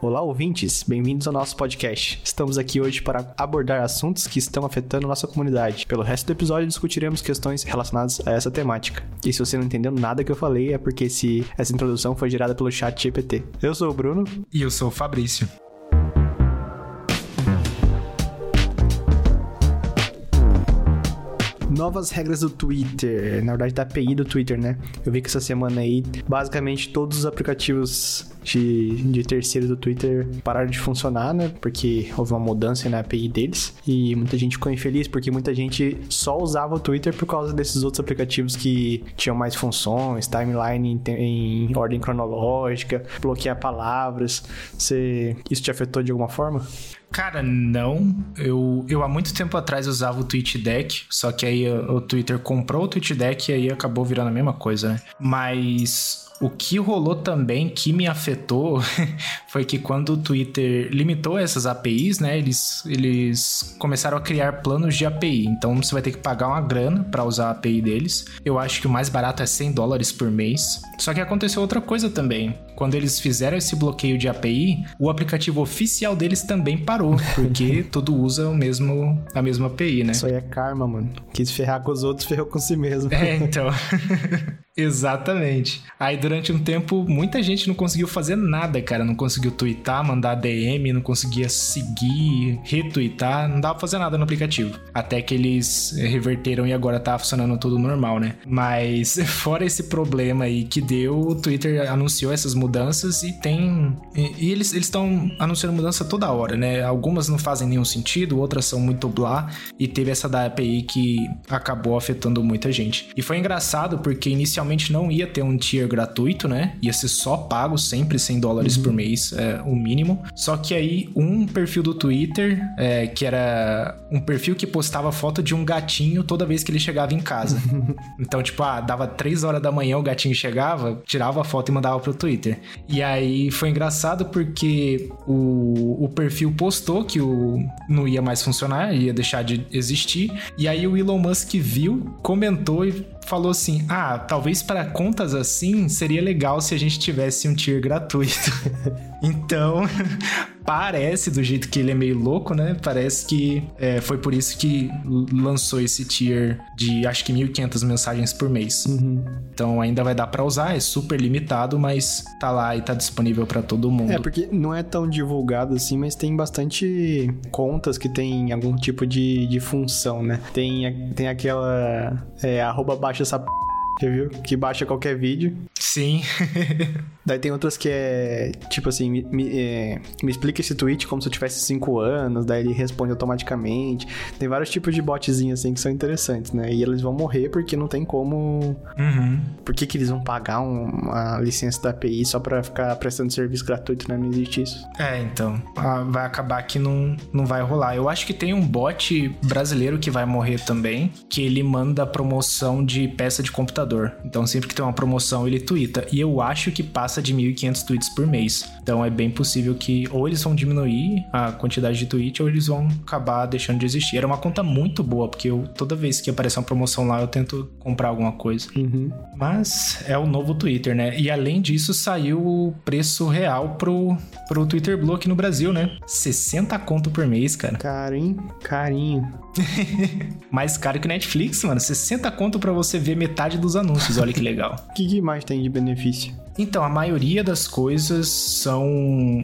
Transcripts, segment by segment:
Olá, ouvintes, bem-vindos ao nosso podcast. Estamos aqui hoje para abordar assuntos que estão afetando nossa comunidade. Pelo resto do episódio, discutiremos questões relacionadas a essa temática. E se você não entendeu nada que eu falei, é porque esse, essa introdução foi gerada pelo chat GPT. Eu sou o Bruno. E eu sou o Fabrício. Novas regras do Twitter, na verdade da API do Twitter, né? Eu vi que essa semana aí, basicamente todos os aplicativos de, de terceiros do Twitter pararam de funcionar, né? Porque houve uma mudança na API deles e muita gente ficou infeliz porque muita gente só usava o Twitter por causa desses outros aplicativos que tinham mais funções, timeline em, em ordem cronológica, bloquear palavras. Você, isso te afetou de alguma forma? Cara, não. Eu, eu há muito tempo atrás usava o TweetDeck, só que aí o Twitter comprou o TweetDeck e aí acabou virando a mesma coisa, né? Mas o que rolou também que me afetou foi que quando o Twitter limitou essas APIs, né, eles, eles começaram a criar planos de API. Então você vai ter que pagar uma grana para usar a API deles. Eu acho que o mais barato é 100 dólares por mês. Só que aconteceu outra coisa também. Quando eles fizeram esse bloqueio de API, o aplicativo oficial deles também parou, porque todo usa o mesmo, a mesma API, né? Isso aí é karma, mano. Quis ferrar com os outros, ferrou com si mesmo. É, então. Exatamente. Aí durante um tempo muita gente não conseguiu fazer nada, cara. Não conseguiu twittar, mandar DM, não conseguia seguir, retweetar, não dava pra fazer nada no aplicativo. Até que eles reverteram e agora tá funcionando tudo normal, né? Mas fora esse problema aí que deu, o Twitter anunciou essas mudanças e tem. E, e eles estão anunciando mudança toda hora, né? Algumas não fazem nenhum sentido, outras são muito blá. E teve essa da API que acabou afetando muita gente. E foi engraçado porque inicialmente inicialmente não ia ter um tier gratuito, né? Ia ser só pago, sempre 100 dólares uhum. por mês, é, o mínimo. Só que aí um perfil do Twitter, é, que era um perfil que postava foto de um gatinho toda vez que ele chegava em casa. então, tipo, ah, dava 3 horas da manhã, o gatinho chegava, tirava a foto e mandava pro Twitter. E aí foi engraçado porque o, o perfil postou que o não ia mais funcionar, ia deixar de existir. E aí o Elon Musk viu, comentou e falou assim: ah, talvez para contas assim seria legal se a gente tivesse um tier gratuito. então, parece, do jeito que ele é meio louco, né? Parece que é, foi por isso que lançou esse tier de acho que 1.500 mensagens por mês. Uhum. Então ainda vai dar para usar, é super limitado, mas tá lá e tá disponível para todo mundo. É, porque não é tão divulgado assim, mas tem bastante contas que tem algum tipo de, de função, né? Tem, tem aquela é, arroba baixa essa p... Já viu? Que baixa qualquer vídeo. Sim. Daí tem outras que é, tipo assim, me, me, é, me explica esse tweet como se eu tivesse 5 anos, daí ele responde automaticamente. Tem vários tipos de botzinhos assim que são interessantes, né? E eles vão morrer porque não tem como. Uhum. Por que, que eles vão pagar uma licença da API só pra ficar prestando serviço gratuito, né? Não existe isso. É, então. Vai acabar que não, não vai rolar. Eu acho que tem um bot brasileiro que vai morrer também, que ele manda promoção de peça de computador. Então sempre que tem uma promoção, ele twitta. E eu acho que passa de 1.500 tweets por mês. Então é bem possível que ou eles vão diminuir a quantidade de tweets ou eles vão acabar deixando de existir. Era uma conta muito boa, porque eu, toda vez que aparecer uma promoção lá, eu tento comprar alguma coisa. Uhum. Mas é o novo Twitter, né? E além disso, saiu o preço real pro, pro Twitter Blue aqui no Brasil, né? 60 conto por mês, cara. Carinho, carinho. mais caro que Netflix, mano. 60 conto para você ver metade dos anúncios. Olha que legal. O que, que mais tem de benefício? Então, a maioria das coisas são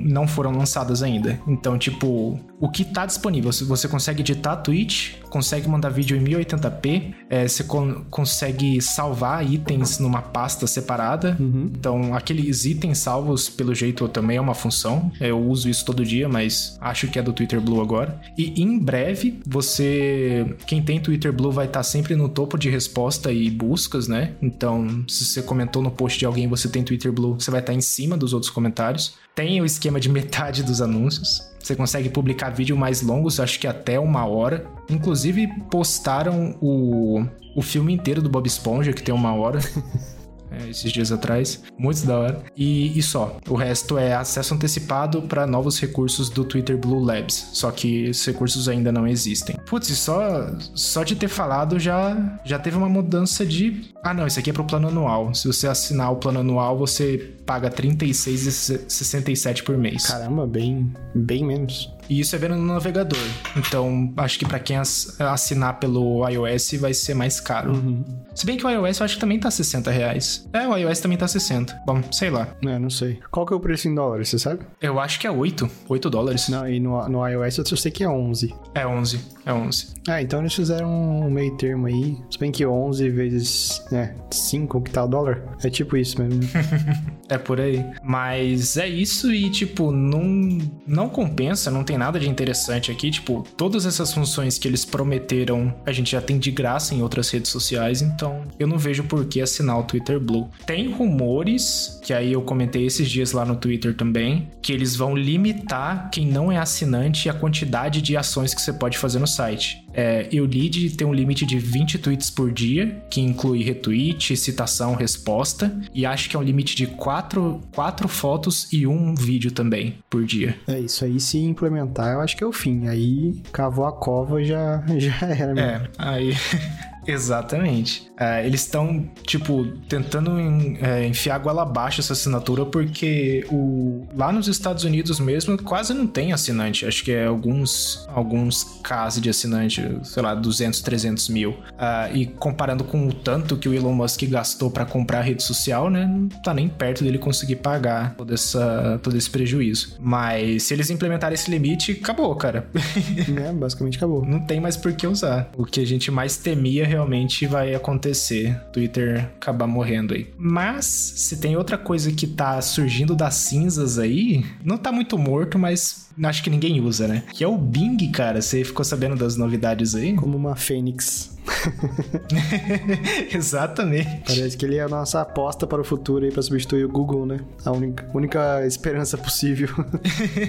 não foram lançadas ainda. Então, tipo, o que tá disponível, você consegue editar Twitch, consegue mandar vídeo em 1080p, é, você con consegue salvar itens numa pasta separada. Uhum. Então, aqueles itens salvos, pelo jeito, também é uma função. Eu uso isso todo dia, mas acho que é do Twitter Blue agora. E em breve, você. Quem tem Twitter Blue vai estar tá sempre no topo de resposta e buscas, né? Então, se você comentou no post de alguém, você tem Twitter Twitter Blue, você vai estar em cima dos outros comentários. Tem o esquema de metade dos anúncios. Você consegue publicar vídeo mais longos, acho que até uma hora. Inclusive, postaram o, o filme inteiro do Bob Esponja, que tem uma hora. é, esses dias atrás. Muito da hora. E, e só. O resto é acesso antecipado para novos recursos do Twitter Blue Labs. Só que esses recursos ainda não existem. Putz, só, só de ter falado já, já teve uma mudança de. Ah, não, isso aqui é pro plano anual. Se você assinar o plano anual, você paga R$ 36,67 por mês. Caramba, bem, bem menos. E isso é vendo no navegador. Então, acho que para quem assinar pelo iOS vai ser mais caro. Uhum. Se bem que o iOS eu acho que também tá 60 reais. É, o iOS também tá 60. Bom, sei lá. É, não sei. Qual que é o preço em dólares, você sabe? Eu acho que é 8. 8 dólares. Não, e no, no iOS eu sei que é 11. É 11. É 11. Ah, então eles fizeram um meio termo aí. Se bem que 11 vezes, né, 5 que tá o dólar. É tipo isso mesmo. é por aí. Mas é isso e, tipo, não, não compensa, não tem nada de interessante aqui. Tipo, todas essas funções que eles prometeram, a gente já tem de graça em outras redes sociais, então eu não vejo por que assinar o Twitter Blue. Tem rumores, que aí eu comentei esses dias lá no Twitter também, que eles vão limitar quem não é assinante a quantidade de ações que você pode fazer no site. É, eu li de ter um limite de 20 tweets por dia, que inclui retweet, citação, resposta, e acho que é um limite de 4, 4 fotos e um vídeo também por dia. É isso aí, se implementar, eu acho que é o fim. Aí cavou a cova já já era. Mesmo. É, aí Exatamente. É, eles estão, tipo, tentando em, é, enfiar goela abaixo essa assinatura porque o, lá nos Estados Unidos mesmo quase não tem assinante. Acho que é alguns, alguns casos de assinante, sei lá, 200, 300 mil. Uh, e comparando com o tanto que o Elon Musk gastou para comprar a rede social, né? Não tá nem perto dele conseguir pagar todo, essa, todo esse prejuízo. Mas se eles implementarem esse limite, acabou, cara. É, basicamente acabou. Não tem mais por que usar. O que a gente mais temia realmente vai acontecer. Twitter acabar morrendo aí. Mas, se tem outra coisa que tá surgindo das cinzas aí, não tá muito morto, mas acho que ninguém usa, né? Que é o Bing, cara. Você ficou sabendo das novidades aí? Como uma fênix. Exatamente. Parece que ele é a nossa aposta para o futuro aí para substituir o Google, né? A única, única esperança possível.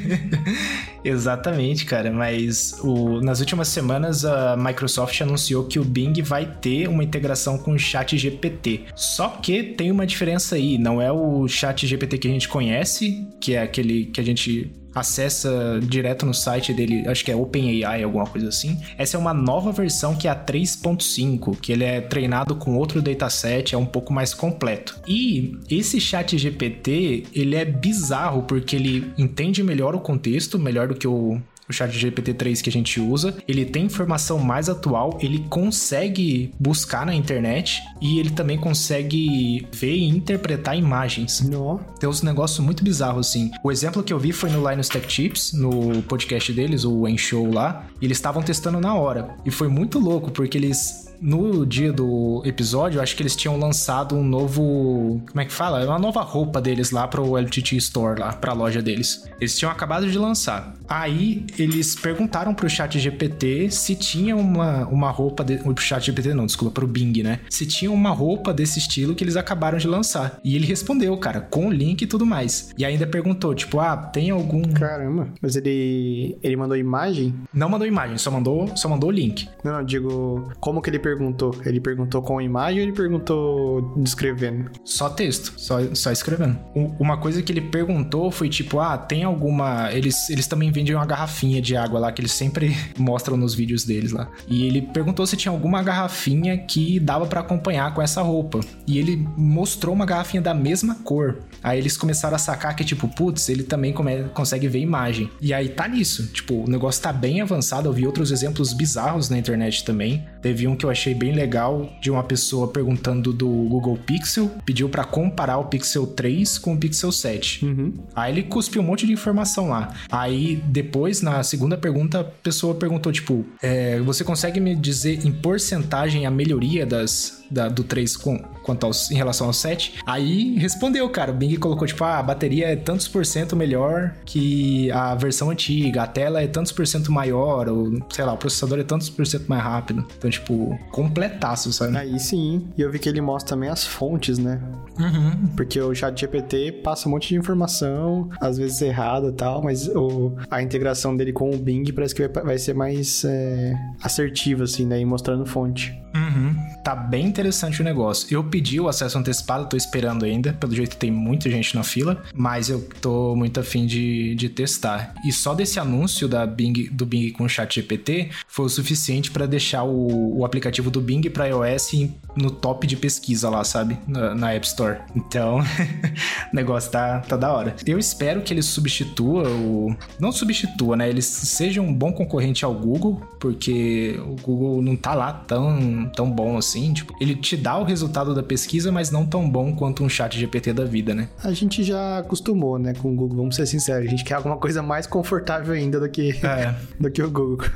Exatamente, cara. Mas o, nas últimas semanas a Microsoft anunciou que o Bing vai ter uma integração com o Chat GPT. Só que tem uma diferença aí. Não é o Chat GPT que a gente conhece, que é aquele que a gente acessa direto no site dele, acho que é OpenAI, alguma coisa assim. Essa é uma nova versão que é a 3.5, que ele é treinado com outro dataset, é um pouco mais completo. E esse chat GPT, ele é bizarro porque ele entende melhor o contexto, melhor do que o o chat GPT-3 que a gente usa, ele tem informação mais atual, ele consegue buscar na internet e ele também consegue ver e interpretar imagens. No. Tem uns negócios muito bizarros, assim. O exemplo que eu vi foi no Linus Tech Tips, no podcast deles, o Show lá, e eles estavam testando na hora. E foi muito louco, porque eles no dia do episódio, acho que eles tinham lançado um novo. Como é que fala? Uma nova roupa deles lá pro LTT Store, lá, pra loja deles. Eles tinham acabado de lançar. Aí eles perguntaram pro chat GPT se tinha uma, uma roupa. De... Pro chat GPT, não, desculpa, pro Bing, né? Se tinha uma roupa desse estilo que eles acabaram de lançar. E ele respondeu, cara, com o link e tudo mais. E ainda perguntou, tipo, ah, tem algum. Caramba, mas ele. Ele mandou imagem? Não mandou imagem, só mandou, só mandou o link. Não, não, digo, como que ele perguntou? Ele perguntou com imagem ou ele perguntou descrevendo? Só texto, só, só escrevendo. Uma coisa que ele perguntou foi tipo, ah, tem alguma. Eles, eles também vendem uma garrafinha de água lá que eles sempre mostram nos vídeos deles lá. E ele perguntou se tinha alguma garrafinha que dava para acompanhar com essa roupa. E ele mostrou uma garrafinha da mesma cor. Aí eles começaram a sacar que, tipo, putz, ele também come, consegue ver imagem. E aí tá nisso. Tipo, o negócio tá bem avançado. Eu vi outros exemplos bizarros na internet também. Teve um que eu achei bem legal de uma pessoa perguntando do Google Pixel, pediu para comparar o Pixel 3 com o Pixel 7. Uhum. Aí ele cuspiu um monte de informação lá. Aí depois, na segunda pergunta, a pessoa perguntou, tipo, é, você consegue me dizer em porcentagem a melhoria das, da, do 3 com, quanto aos, em relação ao 7? Aí respondeu, cara. O Bing colocou, tipo, ah, a bateria é tantos por cento melhor que a versão antiga, a tela é tantos por cento maior, ou sei lá, o processador é tantos por cento mais rápido. Então, tipo, completaço, sabe? Aí sim. E eu vi que ele mostra também as fontes, né? Uhum. Porque o chat GPT passa um monte de informação, às vezes errada e tal, mas o, a integração dele com o Bing parece que vai, vai ser mais é, assertiva, assim, né? E mostrando fonte. Uhum. Tá bem interessante o negócio. Eu pedi o acesso antecipado, tô esperando ainda. Pelo jeito tem muita gente na fila, mas eu tô muito afim de, de testar. E só desse anúncio da Bing, do Bing com o chat GPT foi o suficiente para deixar o, o, aplicativo do Bing para iOS no top de pesquisa lá, sabe? Na, na App Store. Então, o negócio tá, tá da hora. Eu espero que ele substitua o. Não substitua, né? Ele seja um bom concorrente ao Google, porque o Google não tá lá tão, tão bom assim. Tipo, ele te dá o resultado da pesquisa, mas não tão bom quanto um chat GPT da vida, né? A gente já acostumou, né, com o Google, vamos ser sinceros. A gente quer alguma coisa mais confortável ainda do que, é. do que o Google.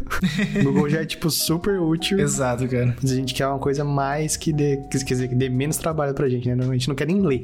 o Google já é, tipo, super útil. Exato, cara. Mas a gente quer uma coisa mais que dê, quer dizer, que dê menos trabalho pra gente, né? A gente não quer nem ler.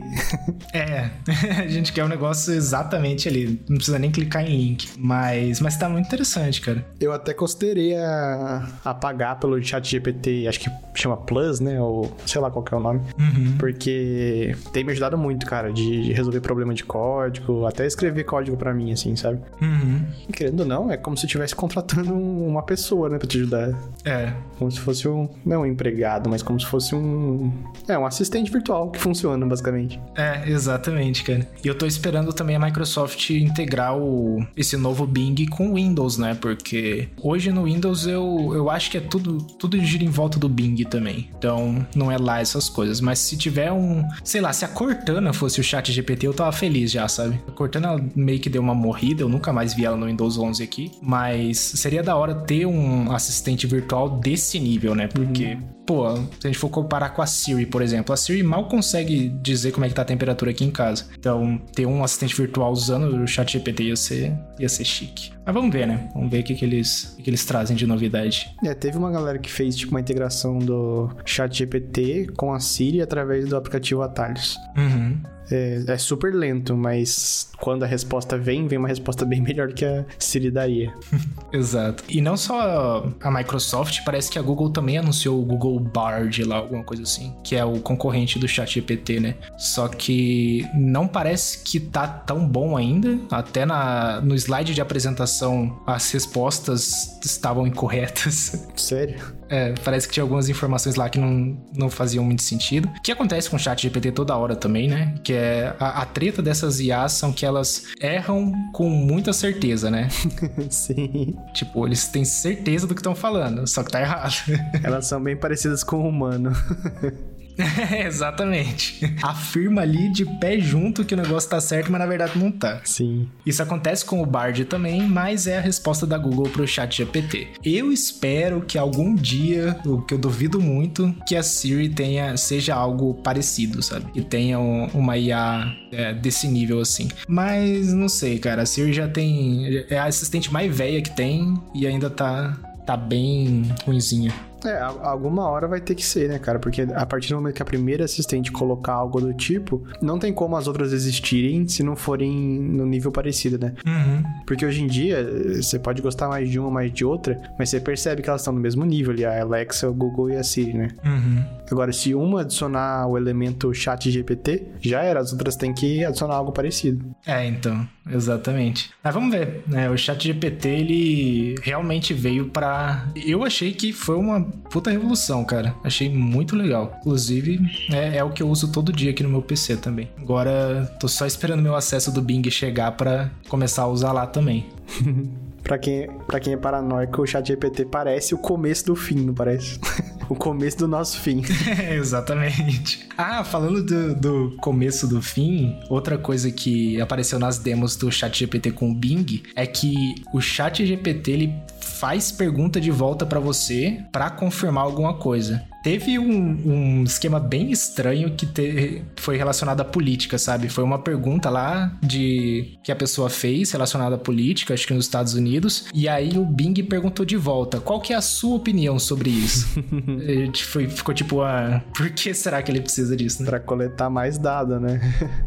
é, a gente quer um negócio exatamente ali. Não precisa nem clicar em link. Mas, mas tá muito interessante, cara. Eu até considerei a, a pagar pelo chat GPT, acho que chama Plus, né? Ou sei lá qual é o nome. Uhum. Porque tem me ajudado muito, cara, de resolver problema de código, até escrever código para mim, assim, sabe? Uhum. Querendo ou não, é como se estivesse contratando uma pessoa, né, pra te ajudar. É. Como se fosse um. Não um empregado, mas como se fosse um. É, um assistente virtual que funciona, basicamente. É, exatamente, cara. E eu tô esperando também a Microsoft integrar o, esse novo Bing com o Windows, né? Porque hoje no Windows eu, eu acho que é tudo, tudo gira em volta do Bing também. Então não é lá essas coisas. Mas se tiver um. Sei lá, se a Cortana fosse o chat GPT, eu tava feliz já, sabe? A Cortana meio que deu uma morrida, eu nunca mais vi ela no Windows 11 aqui. Mas seria da hora ter um assistente virtual desse nível, né? Porque uhum pô, se a gente for comparar com a Siri, por exemplo, a Siri mal consegue dizer como é que tá a temperatura aqui em casa. Então, ter um assistente virtual usando o chat GPT ia ser, ia ser chique. Mas vamos ver, né? Vamos ver o que, que, eles, o que, que eles trazem de novidade. É, teve uma galera que fez, tipo, uma integração do chat GPT com a Siri através do aplicativo Atalhos. Uhum. É, é, super lento, mas quando a resposta vem, vem uma resposta bem melhor que a Siri daria. Exato. E não só a Microsoft, parece que a Google também anunciou o Google Bard lá, alguma coisa assim, que é o concorrente do Chat GPT, né? Só que não parece que tá tão bom ainda. Até na, no slide de apresentação, as respostas estavam incorretas. Sério? É, parece que tinha algumas informações lá que não, não faziam muito sentido. O que acontece com o chat GPT toda hora também, né? Que é a, a treta dessas IAs são que elas erram com muita certeza, né? Sim. Tipo, eles têm certeza do que estão falando, só que tá errado. Elas são bem parecidas com o humano. Exatamente. Afirma ali de pé junto que o negócio tá certo, mas na verdade não tá. Sim. Isso acontece com o Bard também, mas é a resposta da Google pro chat GPT. Eu espero que algum dia, o que eu duvido muito, que a Siri tenha, seja algo parecido, sabe? Que tenha um, uma IA é, desse nível assim. Mas não sei, cara. A Siri já tem. É a assistente mais velha que tem e ainda tá, tá bem ruinzinha. É, alguma hora vai ter que ser, né, cara? Porque a partir do momento que a primeira assistente colocar algo do tipo, não tem como as outras existirem se não forem no nível parecido, né? Uhum. Porque hoje em dia, você pode gostar mais de uma, mais de outra, mas você percebe que elas estão no mesmo nível ali, a Alexa, o Google e a Siri, né? Uhum. Agora, se uma adicionar o elemento chat GPT, já era, as outras têm que adicionar algo parecido. É, então, exatamente. Mas vamos ver, né? O chat GPT, ele realmente veio para Eu achei que foi uma puta revolução, cara. Achei muito legal. Inclusive, é, é, o que eu uso todo dia aqui no meu PC também. Agora, tô só esperando meu acesso do Bing chegar para começar a usar lá também. Pra quem, pra quem é paranoico, o chat GPT parece o começo do fim, não parece? o começo do nosso fim. Exatamente. Ah, falando do, do, começo do fim, outra coisa que apareceu nas demos do chat GPT com o Bing é que o chat GPT ele faz pergunta de volta para você para confirmar alguma coisa. Teve um, um, esquema bem estranho que te, foi relacionado à política, sabe? Foi uma pergunta lá de que a pessoa fez relacionada à política, acho que nos Estados Unidos, e aí o Bing perguntou de volta: qual que é a sua opinião sobre isso? foi, ficou tipo, ah, por que será que ele precisa disso? Né? Pra coletar mais dado, né?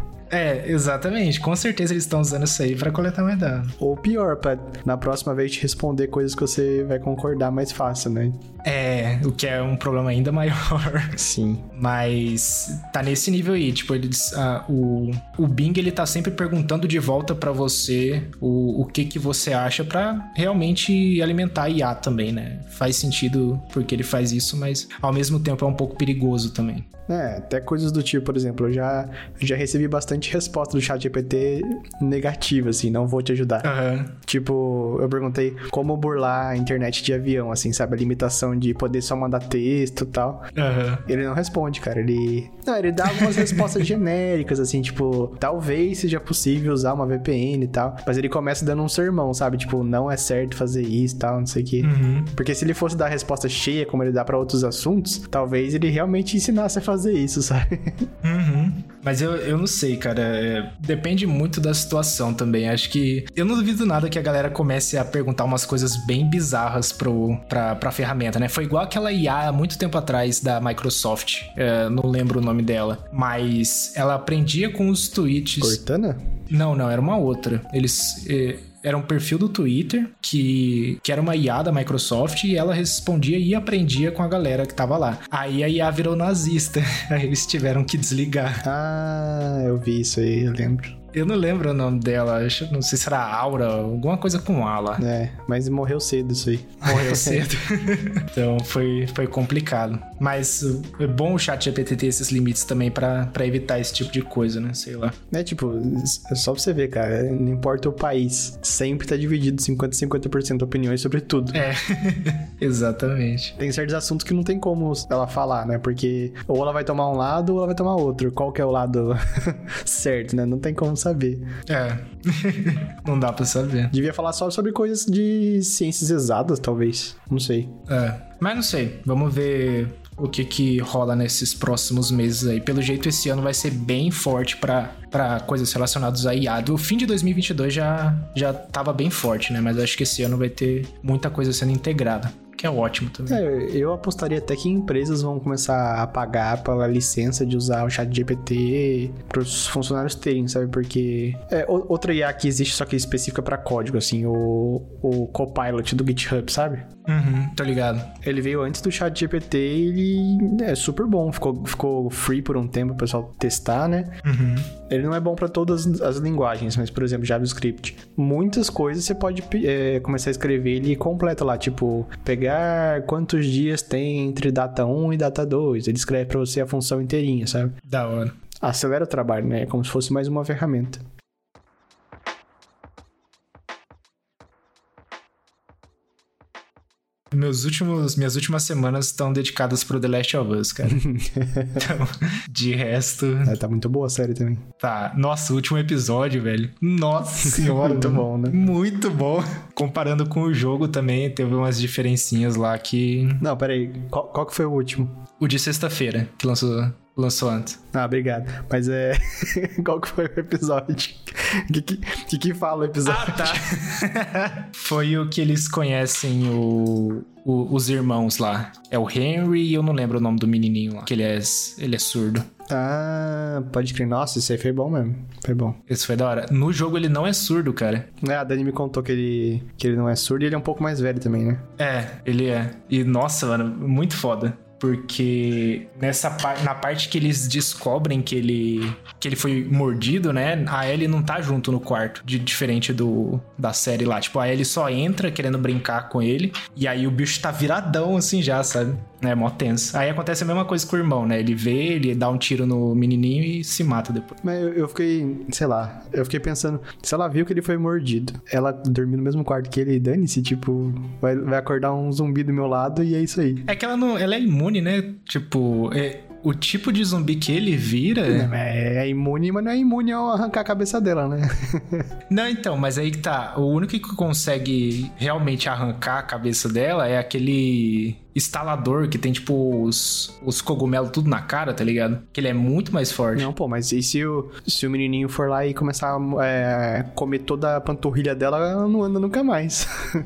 É, exatamente. Com certeza eles estão usando isso aí pra coletar mais dano. Ou pior, pra na próxima vez te responder coisas que você vai concordar mais fácil, né? É, o que é um problema ainda maior. Sim. Mas tá nesse nível aí, tipo, eles, ah, o, o Bing ele tá sempre perguntando de volta para você o, o que que você acha para realmente alimentar a IA também, né? Faz sentido porque ele faz isso, mas ao mesmo tempo é um pouco perigoso também. É, até coisas do tipo, por exemplo, eu já, já recebi bastante resposta do chat GPT negativa, assim, não vou te ajudar. Aham. Tipo, eu perguntei como burlar a internet de avião, assim, sabe? A limitação de poder só mandar texto e tal. Aham. Ele não responde, cara. Ele. Não, ele dá algumas respostas genéricas, assim, tipo, talvez seja possível usar uma VPN e tal. Mas ele começa dando um sermão, sabe? Tipo, não é certo fazer isso e tal, não sei o quê. Uhum. Porque se ele fosse dar a resposta cheia, como ele dá pra outros assuntos, talvez ele realmente ensinasse a fazer isso, sabe? Uhum. Mas eu, eu não sei, cara. É, depende muito da situação também. Acho que. Eu não duvido nada que a galera comece a perguntar umas coisas bem bizarras pro, pra, pra ferramenta, né? Foi igual aquela IA há muito tempo atrás da Microsoft. É, não lembro o nome dela. Mas ela aprendia com os tweets. Cortana? Não, não, era uma outra. Eles. eh, era um perfil do Twitter que, que era uma IA da Microsoft e ela respondia e aprendia com a galera que tava lá. Aí a IA virou nazista. Aí eles tiveram que desligar. Ah, eu vi isso aí, eu lembro. Eu não lembro o nome dela, não sei se era Aura, alguma coisa com A lá. É, mas morreu cedo isso aí. Morreu cedo. então foi, foi complicado. Mas uh, é bom o chat GPT ter esses limites também pra pra evitar esse tipo de coisa, né? Sei lá. É tipo, é só pra você ver, cara. Não importa o país. Sempre tá dividido 50 50% opiniões sobre tudo. É, exatamente. Tem certos assuntos que não tem como ela falar, né? Porque ou ela vai tomar um lado ou ela vai tomar outro. Qual que é o lado certo, né? Não tem como saber. É. não dá pra saber. Devia falar só sobre coisas de ciências exatas, talvez. Não sei. É. Mas não sei. Vamos ver o que que rola nesses próximos meses aí. Pelo jeito, esse ano vai ser bem forte pra coisas relacionadas a IA. O fim de 2022 já, já tava bem forte, né? Mas acho que esse ano vai ter muita coisa sendo integrada. Que é ótimo também. É, eu apostaria até que empresas vão começar a pagar pela licença de usar o chat GPT para os funcionários terem, sabe? Porque é outra IA que existe só que é específica para código, assim, o, o Copilot do GitHub, sabe? Uhum, tô ligado. Ele veio antes do chat GPT e ele é super bom. Ficou, ficou free por um tempo o pessoal testar, né? Uhum. Ele não é bom para todas as linguagens, mas, por exemplo, JavaScript. Muitas coisas você pode é, começar a escrever ele completa lá, tipo, pegar quantos dias tem entre data 1 e data 2. Ele escreve para você a função inteirinha, sabe? Da hora. Acelera o trabalho, né? É como se fosse mais uma ferramenta. Meus últimos, minhas últimas semanas estão dedicadas pro The Last of Us, cara. então, de resto, É, tá muito boa a série também. tá. Nossa, o último episódio, velho. Nossa senhora. Muito bom, né? Muito bom. Comparando com o jogo também, teve umas diferencinhas lá que. Não, peraí. Qual, qual que foi o último? O de sexta-feira, que lançou, lançou antes. Ah, obrigado. Mas é. qual que foi o episódio? O que, que, que, fala o episódio? Ah, tá. Foi o que eles conhecem o, o- os irmãos lá. É o Henry e eu não lembro o nome do menininho lá. Que ele é, ele é surdo. Ah, pode crer. Nossa, isso aí foi bom mesmo. Foi bom. Esse foi da hora. No jogo ele não é surdo, cara. É, a Dani me contou que ele, que ele não é surdo e ele é um pouco mais velho também, né? É, ele é. E nossa, mano, muito foda. Porque nessa par- na parte que eles descobrem que ele que ele foi mordido, né? A Ellie não tá junto no quarto, de diferente do da série lá. Tipo, a Ellie só entra querendo brincar com ele e aí o bicho tá viradão assim já, sabe? É mó tenso. Aí acontece a mesma coisa com o irmão, né? Ele vê, ele dá um tiro no menininho e se mata depois. Mas eu, eu fiquei, sei lá, eu fiquei pensando, se ela viu que ele foi mordido, ela dormiu no mesmo quarto que ele, dane-se, tipo, vai, vai acordar um zumbi do meu lado e é isso aí. É que ela não, ela é imune, né? Tipo, é, o tipo de zumbi que ele vira. É, é imune, mas não é imune ao arrancar a cabeça dela, né? Não, então, mas aí que tá. O único que consegue realmente arrancar a cabeça dela é aquele instalador que tem, tipo, os, os cogumelos tudo na cara, tá ligado? Que ele é muito mais forte. Não, pô, mas e se o, se o menininho for lá e começar a é, comer toda a panturrilha dela, ela não anda nunca mais.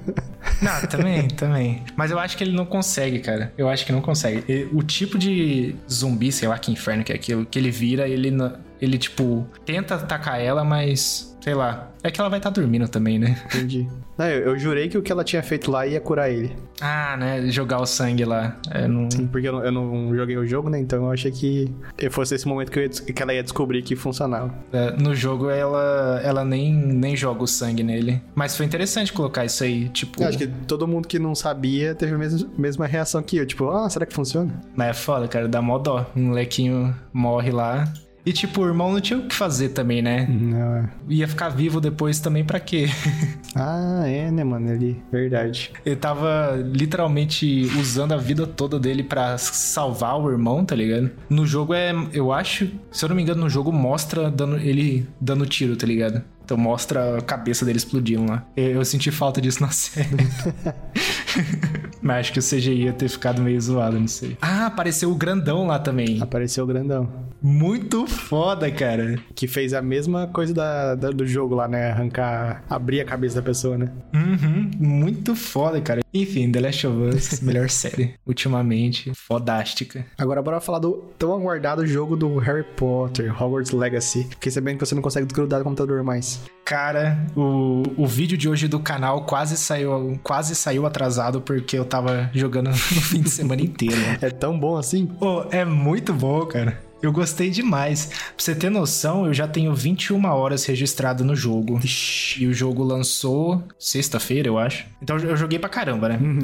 Não, também, também. Mas eu acho que ele não consegue, cara. Eu acho que não consegue. O tipo de zumbi, sei lá que inferno que é aquilo, que ele vira, ele não, Ele, tipo, tenta atacar ela, mas sei lá. É que ela vai estar tá dormindo também, né? Entendi. Não, eu, eu, jurei que o que ela tinha feito lá ia curar ele. Ah, né? Jogar o sangue lá. É, não... Sim, porque eu não, eu não, joguei o jogo, né? Então eu achei que fosse esse momento que, ia, que ela ia descobrir que funcionava. É, no jogo ela, ela nem, nem joga o sangue nele. Mas foi interessante colocar isso aí, tipo... Eu acho que todo mundo que não sabia teve a mesma, mesma reação que eu. Tipo, ah, será que funciona? Mas é foda, cara. Dá mó dó. Um molequinho morre lá. E, tipo, o irmão não tinha o que fazer também, né? Não, é. Ia ficar vivo depois também para quê? ah, é, né, mano? Ele. Verdade. Ele tava literalmente usando a vida toda dele para salvar o irmão, tá ligado? No jogo é. Eu acho. Se eu não me engano, no jogo mostra dando, ele dando tiro, tá ligado? Então mostra a cabeça dele explodindo lá. Eu senti falta disso na série. Mas acho que o CGI ia ter ficado meio zoado, não sei. Ah, apareceu o grandão lá também. Apareceu o grandão. Muito foda, cara. Que fez a mesma coisa da, da, do jogo lá, né? Arrancar, abrir a cabeça da pessoa, né? Uhum, muito foda, cara. Enfim, The Last of Us, melhor série ultimamente. Fodástica. Agora bora falar do tão aguardado jogo do Harry Potter, Hogwarts Legacy. Fiquei sabendo que você não consegue desgrudar do computador mais. Cara, o, o vídeo de hoje do canal quase saiu, quase saiu atrasado porque eu tava jogando no fim de semana inteiro. É tão bom assim? Pô, é muito bom, cara. Eu gostei demais. Pra você ter noção, eu já tenho 21 horas registrado no jogo. Ixi. E o jogo lançou sexta-feira, eu acho. Então eu joguei pra caramba, né? Uhum.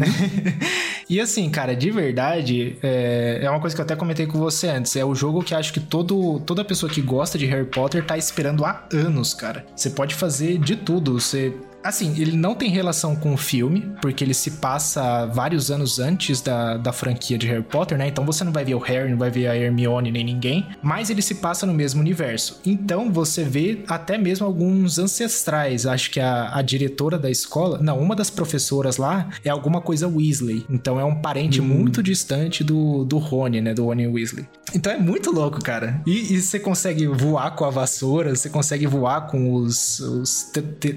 e assim, cara, de verdade, é... é uma coisa que eu até comentei com você antes. É o jogo que acho que todo, toda pessoa que gosta de Harry Potter tá esperando há anos, cara. Você pode fazer de tudo. Você Assim, ele não tem relação com o filme, porque ele se passa vários anos antes da, da franquia de Harry Potter, né? Então você não vai ver o Harry, não vai ver a Hermione nem ninguém, mas ele se passa no mesmo universo. Então você vê até mesmo alguns ancestrais. Acho que a, a diretora da escola, não, uma das professoras lá é alguma coisa Weasley. Então é um parente hum. muito distante do, do Rony, né? Do Rony Weasley. Então é muito louco, cara. E, e você consegue voar com a vassoura, você consegue voar com os, os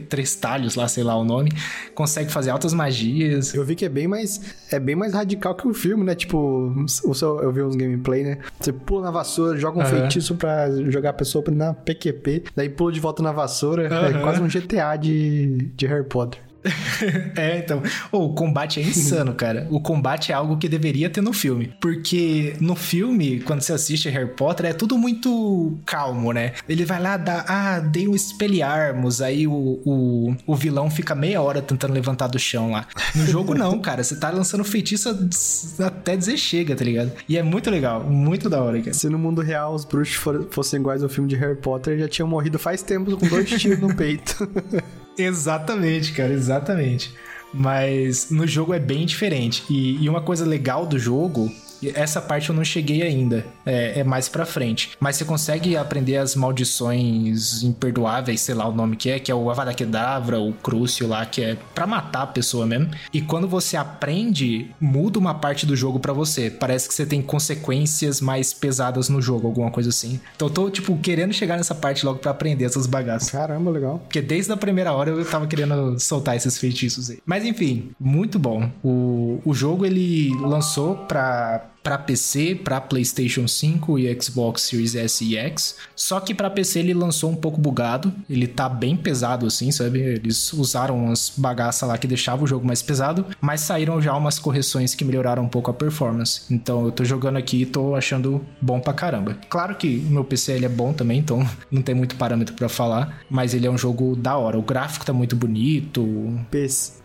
trestalhos lá, sei lá o nome, consegue fazer altas magias. Eu vi que é bem mais é bem mais radical que o filme, né? Tipo, o seu, eu vi uns gameplay, né? Você pula na vassoura, joga um uhum. feitiço pra jogar a pessoa na PQP, daí pula de volta na vassoura. Uhum. É quase um GTA de, de Harry Potter. é, então. Oh, o combate é insano, cara. O combate é algo que deveria ter no filme. Porque no filme, quando você assiste Harry Potter, é tudo muito calmo, né? Ele vai lá, dá, ah, dei um espelharmos. Aí o, o, o vilão fica meia hora tentando levantar do chão lá. No jogo, não, cara. Você tá lançando feitiço até dizer chega, tá ligado? E é muito legal, muito da hora, cara. Se no mundo real os bruxos fossem iguais ao filme de Harry Potter, já tinham morrido faz tempo com dois tiros no peito. Exatamente, cara, exatamente. Mas no jogo é bem diferente. E, e uma coisa legal do jogo essa parte eu não cheguei ainda. É, é, mais pra frente. Mas você consegue aprender as maldições imperdoáveis, sei lá o nome que é, que é o Avada Kedavra, o Crucio lá, que é pra matar a pessoa mesmo. E quando você aprende, muda uma parte do jogo para você. Parece que você tem consequências mais pesadas no jogo, alguma coisa assim. Então eu tô, tipo, querendo chegar nessa parte logo para aprender essas bagaças. Caramba, legal. Porque desde a primeira hora eu tava querendo soltar esses feitiços aí. Mas enfim, muito bom. O, o jogo ele lançou pra para PC, para PlayStation 5 e Xbox Series S e X. Só que para PC ele lançou um pouco bugado, ele tá bem pesado assim, sabe? Eles usaram umas bagaças lá que deixavam o jogo mais pesado, mas saíram já umas correções que melhoraram um pouco a performance. Então eu tô jogando aqui e tô achando bom pra caramba. Claro que o meu PC ele é bom também, então não tem muito parâmetro para falar, mas ele é um jogo da hora. O gráfico tá muito bonito.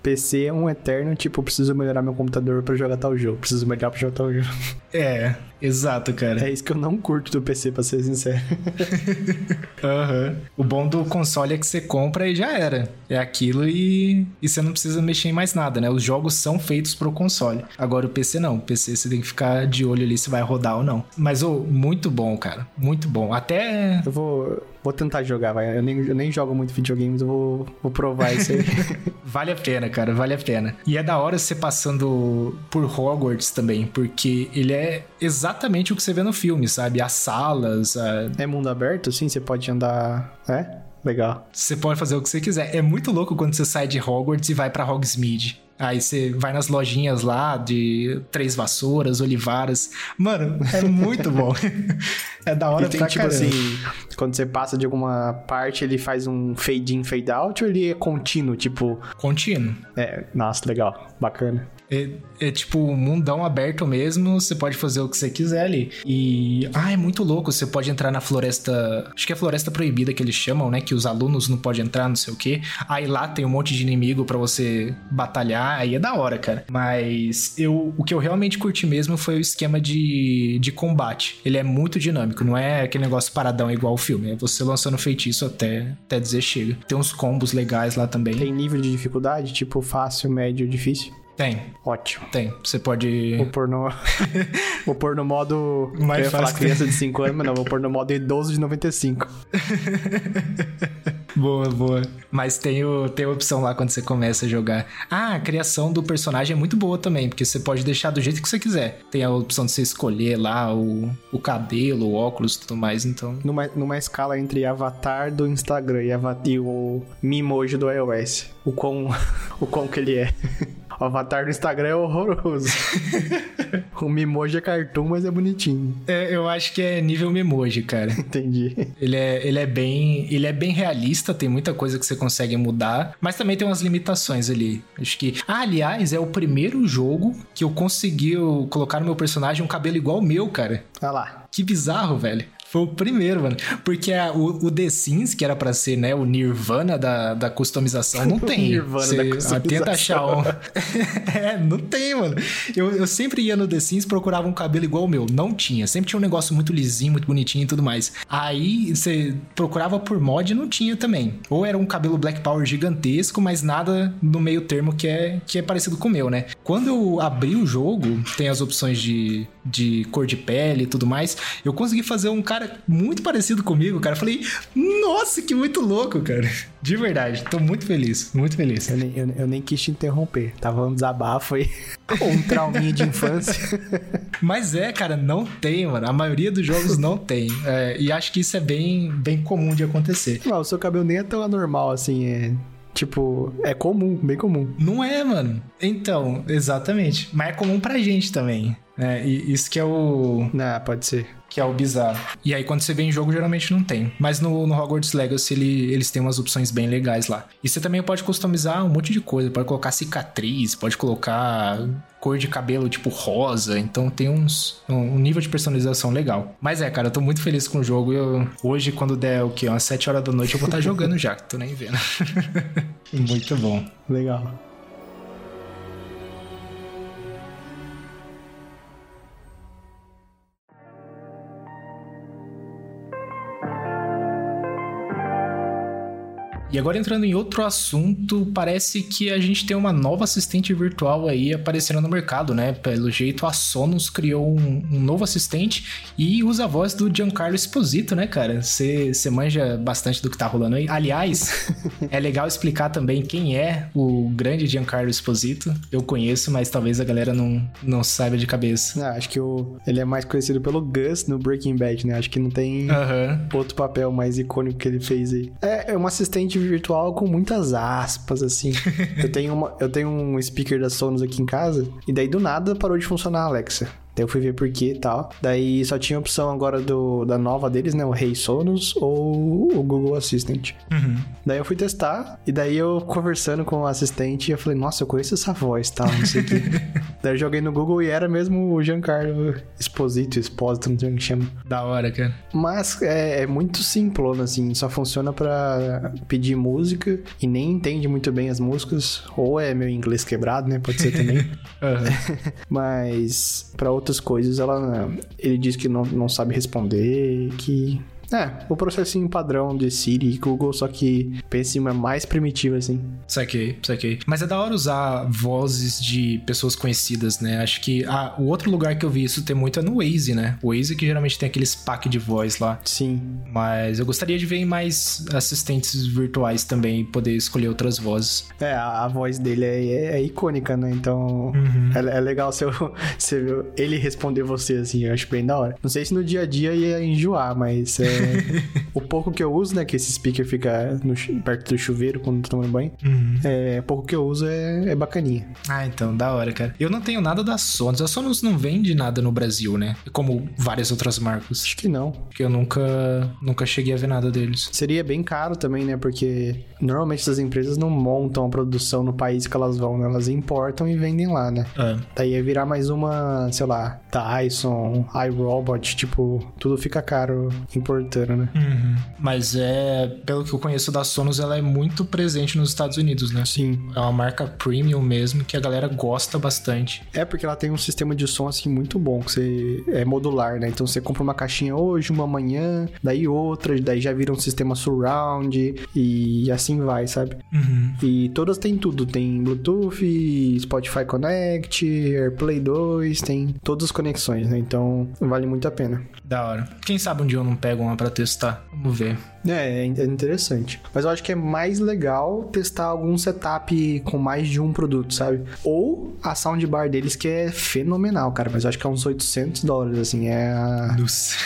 PC é um eterno, tipo, preciso melhorar meu computador para jogar tal jogo, preciso melhorar para jogar tal jogo. É, exato, cara. É isso que eu não curto do PC, pra ser sincero. uhum. O bom do console é que você compra e já era. É aquilo e... e você não precisa mexer em mais nada, né? Os jogos são feitos pro console. Agora o PC não. O PC você tem que ficar de olho ali se vai rodar ou não. Mas, oh, muito bom, cara. Muito bom. Até. Eu vou. Vou tentar jogar, vai. Eu nem, eu nem jogo muito videogames, eu vou, vou provar isso aí. vale a pena, cara, vale a pena. E é da hora você passando por Hogwarts também, porque ele é exatamente o que você vê no filme, sabe? As salas. A... É mundo aberto, sim? Você pode andar. É? Legal. Você pode fazer o que você quiser. É muito louco quando você sai de Hogwarts e vai para Hogsmeade. Aí você vai nas lojinhas lá de três vassouras, olivaras. Mano, é muito bom. é da hora e tem, tipo caramba. assim, Quando você passa de alguma parte, ele faz um fade in, fade out ou ele é contínuo, tipo... Contínuo. É, nossa, legal, bacana. É, é, tipo um mundão aberto mesmo, você pode fazer o que você quiser ali. E. Ah, é muito louco. Você pode entrar na floresta. Acho que é floresta proibida que eles chamam, né? Que os alunos não podem entrar, não sei o quê. Aí lá tem um monte de inimigo para você batalhar. Aí é da hora, cara. Mas eu, o que eu realmente curti mesmo foi o esquema de, de combate. Ele é muito dinâmico, não é aquele negócio paradão igual o filme. É você lançando feitiço até, até dizer chega. Tem uns combos legais lá também. Tem nível de dificuldade, tipo fácil, médio, difícil? Tem. Ótimo. Tem. Você pode. Vou pôr no. vou pôr no modo. Mais eu ia falar criança de 5 anos, mas não, vou pôr no modo idoso de 95. boa, boa. Mas tem, o, tem a opção lá quando você começa a jogar. Ah, a criação do personagem é muito boa também, porque você pode deixar do jeito que você quiser. Tem a opção de você escolher lá o, o cabelo, o óculos e tudo mais, então. Numa, numa escala entre avatar do Instagram e, ava- e o Mimoji do iOS. O quão, o quão que ele é. O avatar do Instagram é horroroso. o Mimoji é cartoon, mas é bonitinho. É, eu acho que é nível Memoji, cara. Entendi. Ele é, ele é bem ele é bem realista, tem muita coisa que você consegue mudar, mas também tem umas limitações ali. Acho que, ah, aliás, é o primeiro jogo que eu consegui colocar no meu personagem um cabelo igual ao meu, cara. Olha lá. Que bizarro, velho. Foi o primeiro, mano. Porque a- o, o The Sims, que era pra ser, né, o Nirvana da, da customização, não tem. Nirvana Você- da ah, customização. Tenta achar um. é, não tem, mano. Eu, eu sempre ia no The Sims e procurava um cabelo igual o meu. Não tinha. Sempre tinha um negócio muito lisinho, muito bonitinho e tudo mais. Aí você procurava por mod e não tinha também. Ou era um cabelo Black Power gigantesco, mas nada no meio termo que é, que é parecido com o meu, né? Quando eu abri o jogo, tem as opções de, de cor de pele e tudo mais. Eu consegui fazer um cara muito parecido comigo, cara. Eu falei, nossa, que muito louco, cara. De verdade, tô muito feliz, muito feliz. Eu nem, eu, eu nem quis te interromper. Tava um desabafo aí. um trauminha de infância. Mas é, cara, não tem, mano. A maioria dos jogos não tem. É, e acho que isso é bem, bem comum de acontecer. Não, o seu cabelo nem é tão anormal assim. É. Tipo, é comum, bem comum. Não é, mano. Então, exatamente. Mas é comum pra gente também. É, e isso que é o. Não, pode ser. Que é o bizarro. E aí, quando você vê em jogo, geralmente não tem. Mas no, no Hogwarts Legacy, ele- eles têm umas opções bem legais lá. E você também pode customizar um monte de coisa. Pode colocar cicatriz, pode colocar cor de cabelo tipo rosa. Então tem uns um, nível de personalização legal. Mas é, cara, eu tô muito feliz com o jogo. Eu, hoje, quando der o quê? Umas 7 horas da noite, eu vou estar jogando já, que tô nem vendo. muito bom. Legal. E agora entrando em outro assunto, parece que a gente tem uma nova assistente virtual aí aparecendo no mercado, né? Pelo jeito, a Sonos criou um, um novo assistente e usa a voz do Giancarlo Esposito, né, cara? Você manja bastante do que tá rolando aí. Aliás, é legal explicar também quem é o grande Giancarlo Esposito. Eu conheço, mas talvez a galera não, não saiba de cabeça. Ah, acho que o, ele é mais conhecido pelo Gus no Breaking Bad, né? Acho que não tem Aham. outro papel mais icônico que ele fez aí. É, é um assistente virtual com muitas aspas, assim. eu, tenho uma, eu tenho um speaker da Sonos aqui em casa, e daí do nada parou de funcionar a Alexa. Daí eu fui ver por quê e tal. Daí só tinha a opção agora do, da nova deles, né? O Rei Sonos ou o Google Assistant. Uhum. Daí eu fui testar, e daí eu conversando com o assistente, eu falei, nossa, eu conheço essa voz, tal, não sei o que. daí eu joguei no Google e era mesmo o Giancarlo Esposito, Esposito, não sei o que chama. Da hora, cara. Mas é, é muito simplona, assim, só funciona pra pedir música e nem entende muito bem as músicas, ou é meu inglês quebrado, né? Pode ser também. Aham. Mas pra outras coisas, ela ele diz que não, não sabe responder, que é, o processinho padrão de Siri e Google, só que pensa em uma mais primitiva, assim. Saquei, saquei. Mas é da hora usar vozes de pessoas conhecidas, né? Acho que ah, o outro lugar que eu vi isso ter muito é no Waze, né? O Waze que geralmente tem aqueles pack de voz lá. Sim. Mas eu gostaria de ver em mais assistentes virtuais também, poder escolher outras vozes. É, a, a voz dele é, é- é icônica, né? Então é, é legal se, eu- se eu- ele responder você, assim, eu acho bem da hora. Não sei se no dia a dia ia enjoar, mas é, É, o pouco que eu uso, né? Que esse speaker fica no, perto do chuveiro quando tô tomando banho. Uhum. É, pouco que eu uso é, é bacaninha. Ah, então, da hora, cara. Eu não tenho nada da Sonos. A Sonos não vende nada no Brasil, né? Como várias outras marcas. Acho que não. Porque eu nunca, nunca cheguei a ver nada deles. Seria bem caro também, né? Porque normalmente essas empresas não montam a produção no país que elas vão, né? Elas importam e vendem lá, né? É. Daí ia virar mais uma, sei lá, Tyson, iRobot, tipo, tudo fica caro né? Uhum. Mas é, pelo que eu conheço da Sonos, ela é muito presente nos Estados Unidos, né? Sim. É uma marca premium mesmo que a galera gosta bastante. É porque ela tem um sistema de som assim muito bom, que você é modular, né? Então você compra uma caixinha hoje, uma amanhã, daí outra, daí já vira um sistema surround e assim vai, sabe? Uhum. E todas têm tudo, tem Bluetooth, Spotify Connect, AirPlay 2, tem todas as conexões, né? Então vale muito a pena. Da hora. Quem sabe um dia eu não pego uma para testar. Vamos ver. É, é interessante. Mas eu acho que é mais legal testar algum setup com mais de um produto, sabe? Ou a soundbar deles que é fenomenal, cara. Mas eu acho que é uns 800 dólares, assim. É a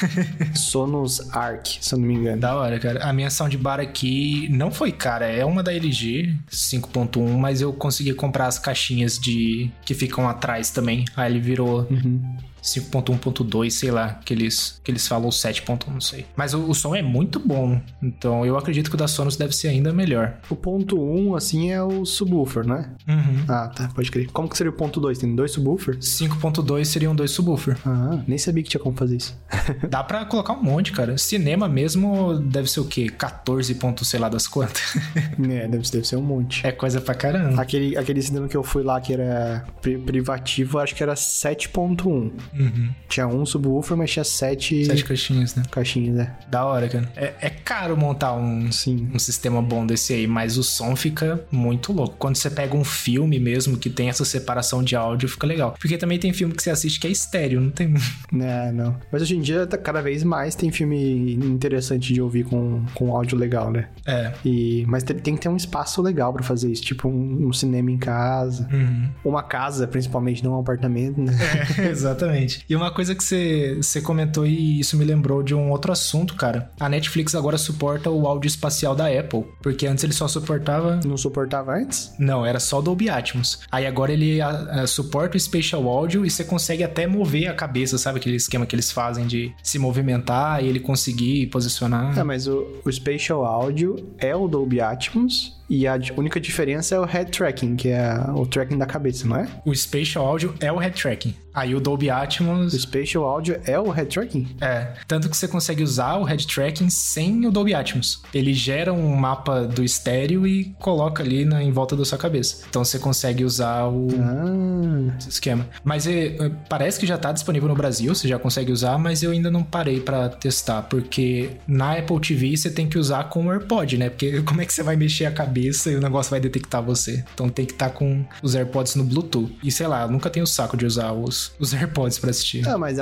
Sonos Arc, se eu não me engano. Da hora, cara. A minha soundbar aqui não foi cara. É uma da LG 5.1, mas eu consegui comprar as caixinhas de que ficam atrás também. Aí ele virou uhum. 5.1.2, sei lá, que eles, que eles falam 7.1, não sei. Mas o, o, som é muito bom, então eu acredito que o da Sonos deve ser ainda melhor. O ponto 1, assim, é o subwoofer, né? Uhum. Ah, tá, pode crer. Como que seria o ponto 2? Tem dois subwoofer? 5.2 seriam dois subwoofer. Ah, nem sabia que tinha como fazer isso. Dá pra colocar um monte, cara. Cinema mesmo deve ser o quê? 14 pontos, sei lá das quantas. é, deve, deve ser um monte. É coisa pra caramba. Aquele, aquele cinema que eu fui lá, que era privativo, acho que era 7.1. Uhum. Tinha um subwoofer, mas tinha sete... Sete caixinhas, né? Caixinhas, é. Da hora, cara. É, é caro montar um, Sim. um sistema bom desse aí, mas o som fica muito louco. Quando você pega um filme mesmo que tem essa separação de áudio, fica legal. Porque também tem filme que você assiste que é estéreo, não tem... É, não. Mas hoje em dia, tá cada vez mais tem filme interessante de ouvir com, com áudio legal, né? É. E, mas tem, tem que ter um espaço legal para fazer isso, tipo um, um cinema em casa. Uhum. Uma casa, principalmente, não um apartamento, né? É, exatamente. E uma coisa que você comentou e isso me lembrou de um outro assunto, cara. A Netflix agora suporta o áudio espacial da Apple, porque antes ele só suportava... Não suportava antes? Não, era só Dolby Atmos. Aí agora ele a, a, suporta o Spatial Audio e você consegue até mover a cabeça, sabe? Aquele esquema que eles fazem de se movimentar e ele conseguir posicionar. É, mas o, o Spatial Audio é o Dolby Atmos e a única diferença é o head tracking, que é o tracking da cabeça, não é? O Spatial Audio é o head tracking. Aí o Dolby Atmos. O Spatial Audio é o head tracking? É. Tanto que você consegue usar o head tracking sem o Dolby Atmos. Ele gera um mapa do estéreo e coloca ali na, em volta da sua cabeça. Então você consegue usar o ah. esquema. Mas é, parece que já tá disponível no Brasil, você já consegue usar, mas eu ainda não parei para testar, porque na Apple TV você tem que usar com o AirPod, né? Porque como é que você vai mexer a cabeça e o negócio vai detectar você? Então tem que estar tá com os AirPods no Bluetooth. E sei lá, nunca tenho saco de usar os os, AirPods para assistir. Ah, mas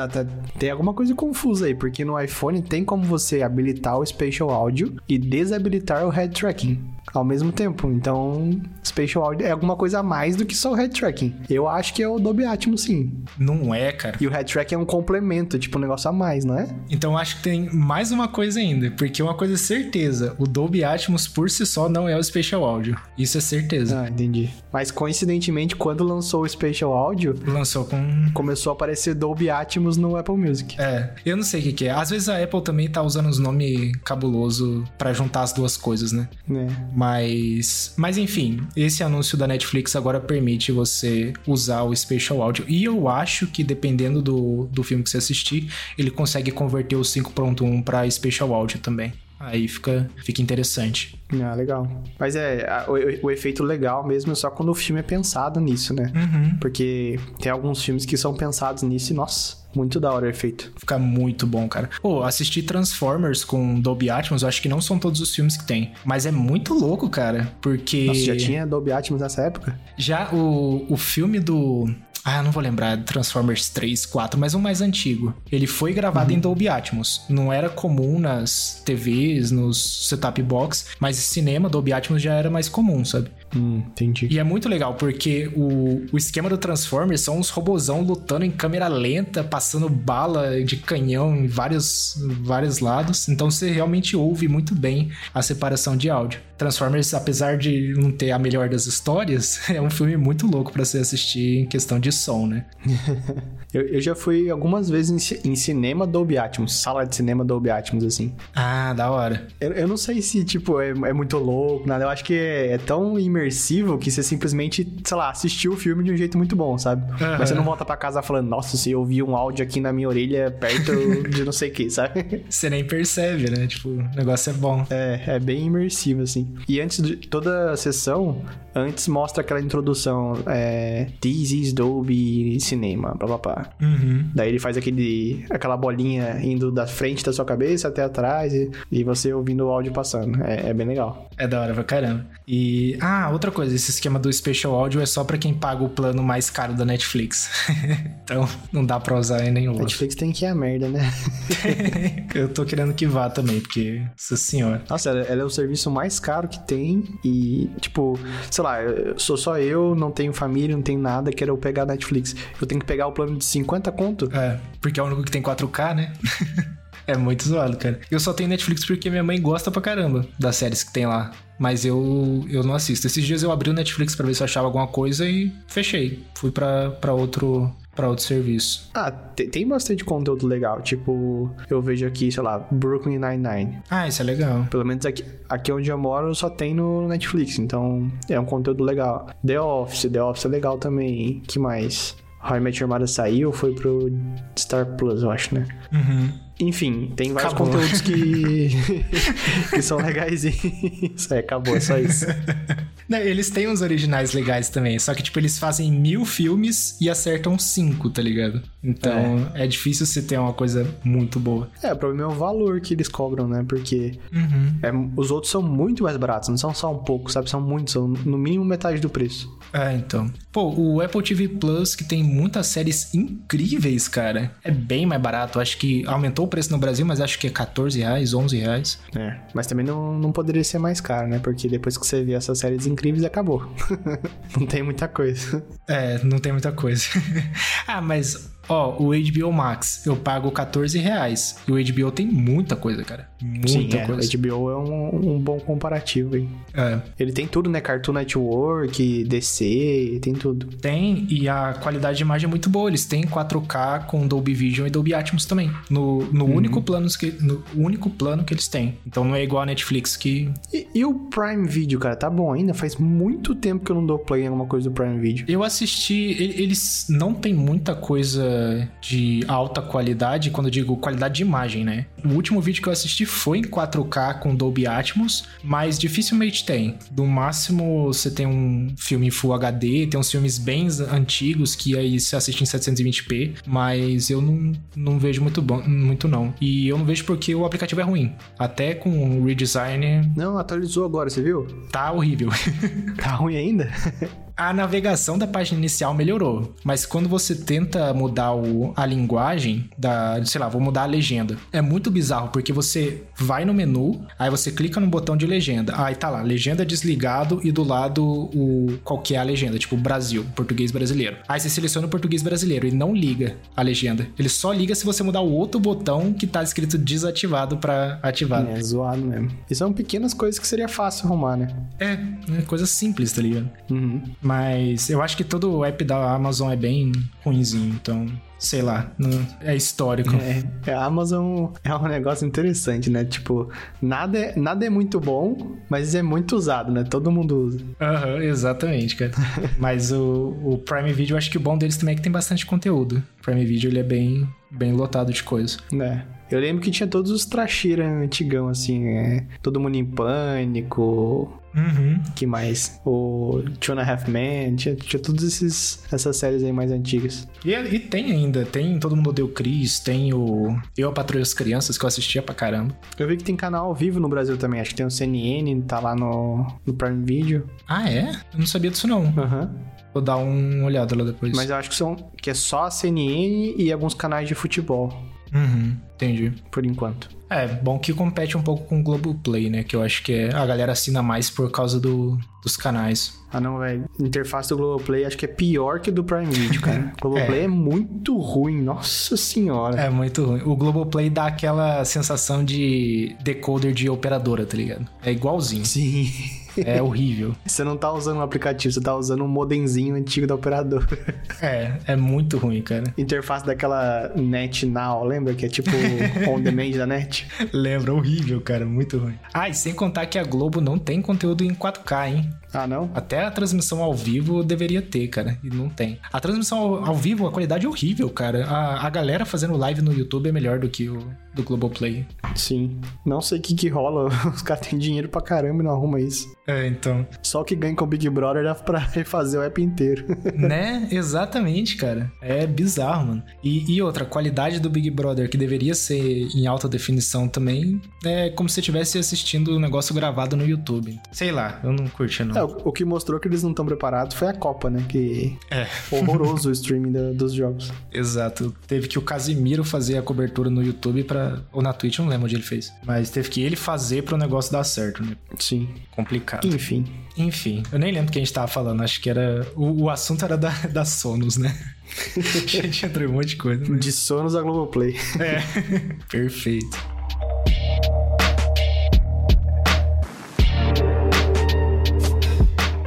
tem alguma coisa confusa aí, porque no iPhone tem como você habilitar o Spatial Audio e desabilitar o Head Tracking ao mesmo tempo. Então, Spatial Audio é alguma coisa a mais do que só o Head Tracking. Eu acho que é o Dolby Atmos, sim. Não é, cara. E o Head Tracking é um complemento, tipo um negócio a mais, não é? Então, acho que tem mais uma coisa ainda, porque uma coisa é certeza, o Dolby Atmos por si só não é o Spatial Audio. Isso é certeza. Ah, entendi. Mas coincidentemente, quando lançou o Spatial Audio, lançou com começou a aparecer Dolby Atmos no Apple Music. É, eu não sei o que, que é. Às vezes a Apple também tá usando os nomes cabuloso para juntar as duas coisas, né? É. Mas, mas enfim, esse anúncio da Netflix agora permite você usar o Spatial Audio. E eu acho que dependendo do, do filme que você assistir, ele consegue converter o 5.1 para Spatial Audio também. Aí fica, fica interessante. Ah, legal. Mas é, o, o, efeito legal mesmo é só quando o filme é pensado nisso, né? Uhum. Porque tem alguns filmes que são pensados nisso e, nossa, muito da hora o efeito. Fica muito bom, cara. Pô, assistir Transformers com Dolby Atmos, eu acho que não são todos os filmes que tem. Mas é muito louco, cara. Porque. Nossa, já tinha Dolby Atmos nessa época? Já o, o filme do Ah, não vou lembrar, Transformers 3, 4, mas um mais antigo. Ele foi gravado uhum. em Dolby Atmos. Não era comum nas TVs, nos setup box, mas cinema Dolby Atmos já era mais comum, sabe? Hum, entendi. E é muito legal, porque o, o esquema do Transformers são uns robozão lutando em câmera lenta, passando bala de canhão em vários, vários lados. Então você realmente ouve muito bem a separação de áudio. Transformers, apesar de não ter a melhor das histórias, é um filme muito louco para se assistir em questão de som, né? eu, eu, já fui algumas vezes em, em, cinema Dolby Atmos, sala de cinema Dolby Atmos, assim. Ah, da hora. Eu, eu não sei se, tipo, é, é, muito louco, nada. Eu acho que é, é, tão imersivo que você simplesmente, sei lá, assistiu o filme de um jeito muito bom, sabe? Uhum. Mas você não volta para casa falando, nossa, se eu ouvi um áudio aqui na minha orelha perto de não sei o que, sabe? Você nem percebe, né? Tipo, o negócio é bom. É, é bem imersivo, assim. E antes de toda a sessão, antes mostra aquela introdução, é, This is Dolby Cinema, blá blá blá. Uhum. Daí ele faz aquele, aquela bolinha indo da frente da sua cabeça até atrás e, e você ouvindo o áudio passando. É, é, bem legal. É da hora pra caramba. E, ah, outra coisa, esse esquema do Special Audio é só pra quem paga o plano mais caro da Netflix. então, não dá pra usar em nenhum Netflix tem que ir a merda, né? Eu tô querendo que vá também, porque, nossa senhora. Nossa, ela é o serviço mais caro que tem e, tipo, sei lá, sou só eu, não tenho família, não tenho nada, quero pegar a Netflix. Eu tenho que pegar o plano de 50 conto? É, porque é o único que tem 4K, né? É muito zoado, cara. Eu só tenho Netflix porque minha mãe gosta pra caramba das séries que tem lá. Mas eu, eu não assisto. Esses dias eu abri o Netflix para ver se eu achava alguma coisa e fechei. Fui para outro para outro serviço. Ah, tem bastante conteúdo legal. Tipo, eu vejo aqui, sei lá, Brooklyn Nine-Nine. Ah, isso é legal. Pelo menos aqui, aqui onde eu moro só tem no Netflix. Então, é um conteúdo legal. The Office, The Office é legal também. que mais? How I Met Your Mother saiu, foi pro Star Plus, eu acho, né? Uhum. Enfim, tem vários acabou. conteúdos que, que são legais e isso é, acabou, é só isso. Não, eles têm uns originais legais também, só que, tipo, eles fazem mil filmes e acertam cinco, tá ligado? Então, é, é difícil você ter uma coisa muito boa. É, o problema é o valor que eles cobram, né? Porque uhum. é, os outros são muito mais baratos, não são só um pouco, sabe? São muitos, são no mínimo metade do preço. É, então. Pô, o Apple TV Plus, que tem muitas séries incríveis, cara, é bem mais barato. Acho que aumentou o preço no Brasil, mas acho que é 14 reais, 11 reais. É, mas também não, não poderia ser mais caro, né? Porque depois que você vê essas séries incríveis, acabou. não tem muita coisa. É, não tem muita coisa. ah, mas Ó, o HBO Max, eu pago 14 reais. E o HBO tem muita coisa, cara. Muita Sim, é. coisa. O HBO é um, um bom comparativo aí. É. Ele tem tudo, né? Cartoon Network, DC, tem tudo. Tem, e a qualidade de imagem é muito boa. Eles têm 4K com Dolby Vision e Dolby Atmos também. No, no, uhum. único, plano que, no único plano que eles têm. Então não é igual a Netflix que. E, e, o Prime Video, cara, tá bom ainda? Faz muito tempo que eu não dou play em alguma coisa do Prime Video. Eu assisti. Eles não tem muita coisa de alta qualidade, quando eu digo qualidade de imagem, né? O último vídeo que eu assisti foi em 4K com Dolby Atmos, mas dificilmente tem. No máximo você tem um filme em Full HD, tem uns filmes bem antigos que aí se assiste em 720p, mas eu não, não vejo muito bom, muito não. E eu não vejo porque o aplicativo é ruim. Até com o redesign. Não, atualizou agora, você viu? Tá horrível. tá ruim ainda? a navegação da página inicial melhorou, mas quando você tenta mudar o, a linguagem da, sei lá, vou mudar a legenda, é muito bizarro porque você vai no menu, aí você clica no botão de legenda, aí tá lá, legenda desligado e do lado o qual que é a legenda, tipo Brasil, português brasileiro. Aí você seleciona o português brasileiro e não liga a legenda. Ele só liga se você mudar o outro botão que tá escrito desativado para ativado. É zoado mesmo. E são pequenas coisas que seria fácil arrumar, né? É, é coisa simples, tá ligado? Uhum. Mas eu acho que todo o app da Amazon é bem ruinzinho, então sei lá, é histórico. É, a Amazon é um negócio interessante, né? Tipo, nada é, nada é muito bom, mas é muito usado, né? Todo mundo usa. Aham, uhum, exatamente, cara. mas o, o Prime Video, eu acho que o bom deles também é que tem bastante conteúdo. O Prime Video, ele é bem, bem lotado de coisa. É. Eu lembro que tinha todos os tracheiras antigão, assim, é, Todo Mundo em Pânico, Uhum. que mais? O Two and a Half Men, tinha, tinha todas essas séries aí mais antigas. E, e tem ainda, tem Todo Mundo Odeia o Chris, tem o Eu, a Patrulha das Crianças, que eu assistia pra caramba. Eu vi que tem canal ao vivo no Brasil também, acho que tem o CNN, tá lá no, no Prime Video. Ah, é? Eu não sabia disso não. Aham. Vou dar uma olhada lá depois. Mas eu acho que, são, que é só a CNN e alguns canais de futebol, Uhum, entendi. por enquanto. É, bom que compete um pouco com o Globoplay, né? Que eu acho que é, a galera assina mais por causa do, dos canais. Ah não, velho. Interface do Globoplay acho que é pior que do Prime Video, cara. Globoplay é. muito ruim, nossa senhora. É muito ruim. O Globoplay dá aquela sensação de decoder de operadora, tá ligado? É igualzinho. Sim. É horrível. Você não tá usando um aplicativo, você tá usando um modemzinho antigo da operadora. É, é muito ruim, cara. Interface daquela Net Now, lembra? Que é tipo on demand da net? Lembra, horrível, cara, muito ruim. Ah, e sem contar que a Globo não tem conteúdo em 4K, hein? Ah, não? Até a transmissão ao vivo deveria ter, cara, e não tem. A transmissão ao, ao vivo, a qualidade é horrível, cara. A, a galera fazendo live no YouTube é melhor do que o do Globoplay. Sim. Não sei o que que rola. Os caras têm dinheiro pra caramba e não arruma isso. É, então. Só o que ganha com o Big Brother dá pra refazer o app inteiro. né? Exatamente, cara. É bizarro, mano. E, e outra, a qualidade do Big Brother, que deveria ser em alta definição também, é como se você estivesse assistindo o um negócio gravado no YouTube. Sei lá, eu não curti, não. É, o, o que mostrou que eles não estão preparados foi a Copa, né? Que É. horroroso o streaming da- dos jogos. Exato. Teve que o Casimiro fazer a cobertura no YouTube para Ou na Twitch, eu não lembro onde ele fez. Mas teve que ele fazer pro negócio dar certo, né? Sim. Complicado. Enfim. Enfim, eu nem lembro quem a gente tava falando. Acho que era. O, o assunto era da, da Sonos, né? a gente entrou em um monte de coisa. Mas... De Sonos a Globoplay. É. Perfeito.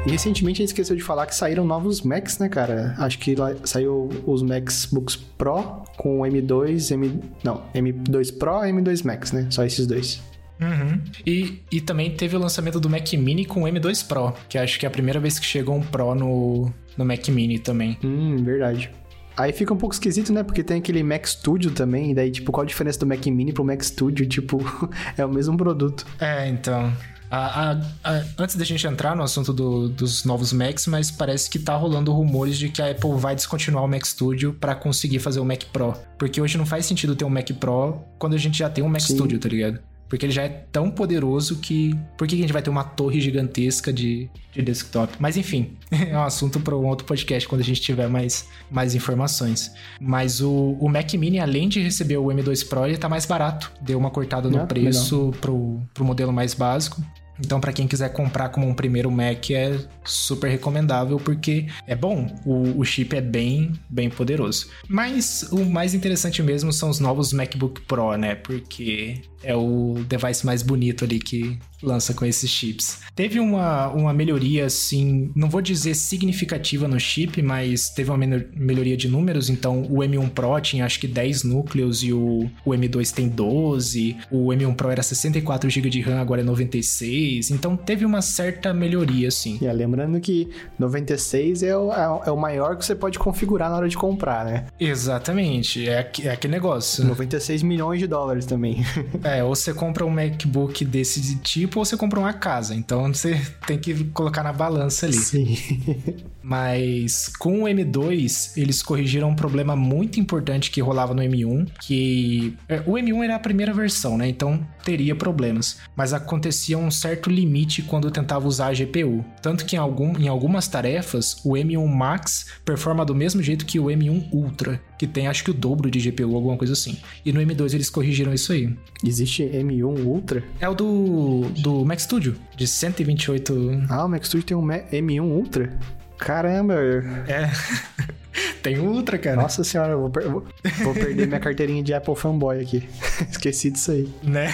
E recentemente a gente esqueceu de falar que saíram novos Macs, né, cara? Acho que lá saiu os MacBooks Pro com o M2, M... Não, M2 Pro e M2 Max, né? Só esses dois. Uhum. E, e também teve o lançamento do Mac Mini com o M2 Pro, que acho que é a primeira vez que chegou um Pro no, no Mac Mini também. Hum, verdade. Aí fica um pouco esquisito, né? Porque tem aquele Mac Studio também, e daí, tipo, qual a diferença do Mac Mini pro Mac Studio? Tipo, é o mesmo produto. É, então. A- a- a- antes da gente entrar no assunto do- dos novos Macs, mas parece que tá rolando rumores de que a Apple vai descontinuar o Mac Studio pra conseguir fazer o Mac Pro. Porque hoje não faz sentido ter um Mac Pro quando a gente já tem um Mac Sim. Studio, tá ligado? Porque ele já é tão poderoso que. Por que a gente vai ter uma torre gigantesca de, de desktop? Mas enfim, é um assunto para um outro podcast quando a gente tiver mais, mais informações. Mas o, o Mac Mini, além de receber o M2 Pro, ele tá mais barato. Deu uma cortada no Ah, preço pro, pro modelo mais básico. Então, para quem quiser comprar como um primeiro Mac, é super recomendável, porque é bom, o, o chip é bem, bem poderoso. Mas o mais interessante mesmo são os novos MacBook Pro, né? Porque é o device mais bonito ali que lança com esses chips. Teve uma, uma melhoria, assim, não vou dizer significativa no chip, mas teve uma melhoria de números. Então, o M1 Pro tinha acho que 10 núcleos e o, o M2 tem 12. O M1 Pro era 64 GB de RAM, agora é 96. Então, teve uma certa melhoria, assim. E é, lembrando que 96 é o, é o- é o maior que você pode configurar na hora de comprar, né? Exatamente, é, é aquele negócio. 96 milhões de dólares também. É, ou você compra um MacBook desse tipo, ou você compra uma casa. Então você tem que colocar na balança ali. Sim. Mas com o M2, eles corrigiram um problema muito importante que rolava no M1, que é, o M1 era a primeira versão, né? Então teria problemas, mas acontecia um certo limite quando tentava usar a GPU. Tanto que em, algum, em algumas tarefas, o M1 Max performa do mesmo jeito que o M1 Ultra, que tem acho que o dobro de GPU, alguma coisa assim. E no M2 eles corrigiram isso aí. Existe M1 Ultra? É o do, do Mac Studio, de 128 Ah, o Mac Studio tem um Ma- M1 Ultra? Caramba! É. Tem Ultra, cara. Nossa senhora, eu vou, per- vou- vou perder minha carteirinha de Apple fanboy aqui. Esqueci disso aí. Né?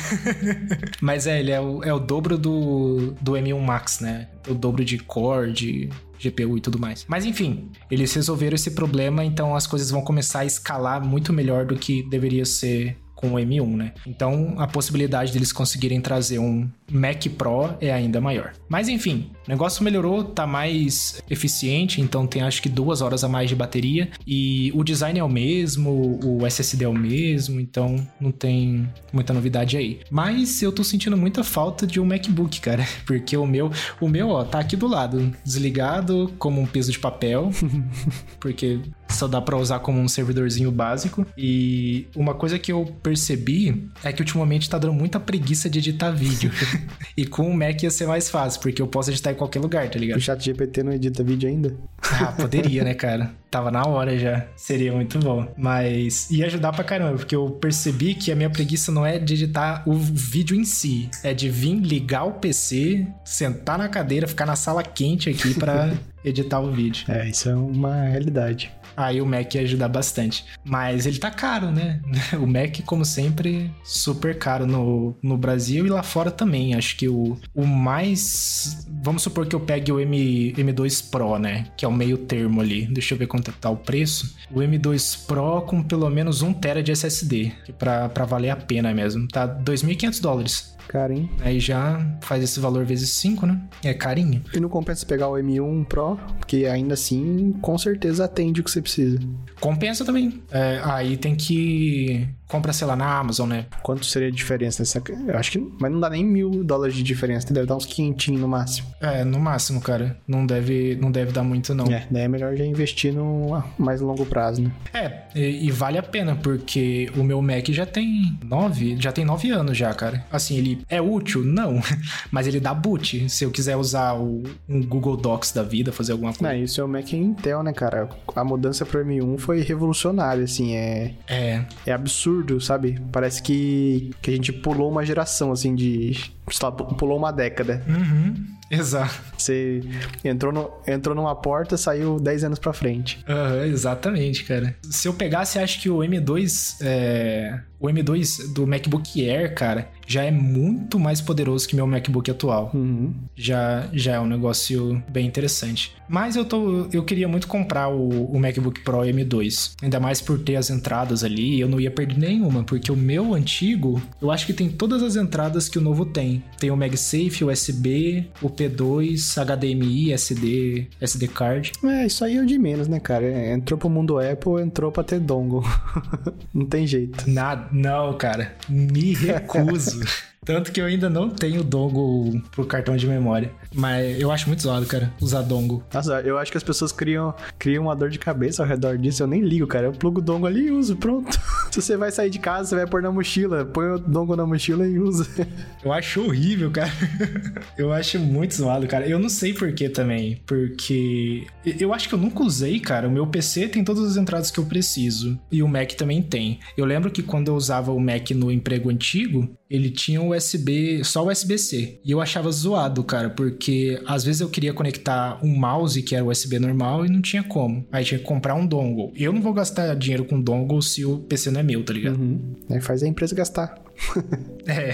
Mas é, ele é o, é o dobro do, do M1 Max, né? O dobro de core, de GPU e tudo mais. Mas enfim, eles resolveram esse problema, então as coisas vão começar a escalar muito melhor do que deveria ser com o M1, né? Então a possibilidade deles conseguirem trazer um Mac Pro é ainda maior. Mas enfim, o negócio melhorou, tá mais eficiente, então tem acho que duas horas a mais de bateria e o design é o mesmo, o SSD é o mesmo, então não tem muita novidade aí. Mas eu tô sentindo muita falta de um MacBook, cara, porque o meu, o meu, ó, tá aqui do lado, desligado como um peso de papel, porque só dá para usar como um servidorzinho básico. E uma coisa que eu percebi é que ultimamente tá dando muita preguiça de editar vídeo. e com o Mac ia ser mais fácil, porque eu posso editar qualquer lugar, tá ligado? O chat GPT não edita vídeo ainda? Ah, poderia, né, cara? Tava na hora já. Seria muito bom. Mas ia ajudar pra caramba, porque eu percebi que a minha preguiça não é de editar o vídeo em si, é de vir ligar o PC, sentar na cadeira, ficar na sala quente aqui para editar o vídeo. É, isso é uma realidade. Aí o Mac ia ajudar bastante. Mas ele tá caro, né? O Mac, como sempre, super caro no, no Brasil e lá fora também. Acho que o, o mais. Vamos supor que eu pegue o M, M2 Pro, né? Que é o meio termo ali. Deixa eu ver quanto tá o preço. O M2 Pro com pelo menos 1 TB de SSD. Pra, pra valer a pena mesmo. Tá 2.500 dólares. Hein? Aí já faz esse valor vezes 5, né? É carinho. E não compensa pegar o M1 Pro, porque ainda assim, com certeza atende o que você precisa. Compensa também. É, aí tem que compra, sei lá, na Amazon, né? Quanto seria a diferença dessa? Eu acho que. Mas não dá nem mil dólares de diferença, deve dar uns quinhentinhos no máximo. É, no máximo, cara. Não deve, não deve dar muito, não. É, daí é melhor já investir no mais longo prazo, né? É, e, e vale a pena, porque o meu Mac já tem nove, já tem nove anos já, cara. Assim, ele é útil? Não. Mas ele dá boot. Se eu quiser usar o, um Google Docs da vida, fazer alguma coisa. Não, isso é o Mac Intel, né, cara? A mudança pro M1 foi revolucionária, assim, é... É. É absurdo, sabe? Parece que, que a gente pulou uma geração, assim, de... Sei lá, pulou uma década. Uhum. Exato. Você entrou, no, entrou numa porta, saiu 10 anos pra frente. Uhum, exatamente, cara. Se eu pegasse, acho que o M2. É... O M2 do MacBook Air, cara, já é muito mais poderoso que meu MacBook atual. Uhum. Já, já é um negócio bem interessante. Mas eu, tô, eu queria muito comprar o, o MacBook Pro M2. Ainda mais por ter as entradas ali. Eu não ia perder nenhuma, porque o meu antigo, eu acho que tem todas as entradas que o novo tem. Tem o MagSafe, USB, o P2, HDMI, SD, SD card. É, isso aí é o de menos, né, cara? Entrou pro mundo Apple, entrou pra ter dongle. não tem jeito. Nada, não, cara. Me recuso. Tanto que eu ainda não tenho dongle pro cartão de memória. Mas eu acho muito zoado, cara, usar dongle. Nossa, eu acho que as pessoas criam, criam uma dor de cabeça ao redor disso. Eu nem ligo, cara. Eu plugo o dongle ali e uso, pronto. Se você vai sair de casa, você vai pôr na mochila. Põe o dongle na mochila e usa. Eu acho horrível, cara. Eu acho muito zoado, cara. Eu não sei por que também. Porque eu acho que eu nunca usei, cara. O meu PC tem todas as entradas que eu preciso. E o Mac também tem. Eu lembro que quando eu usava o Mac no emprego antigo, ele tinha USB, só USB-C. E eu achava zoado, cara, porque às vezes eu queria conectar um mouse que era USB normal e não tinha como. Aí tinha que comprar um dongle. Eu não vou gastar dinheiro com dongle se o PC não é meu, tá ligado? Uhum. Faz a empresa gastar. é.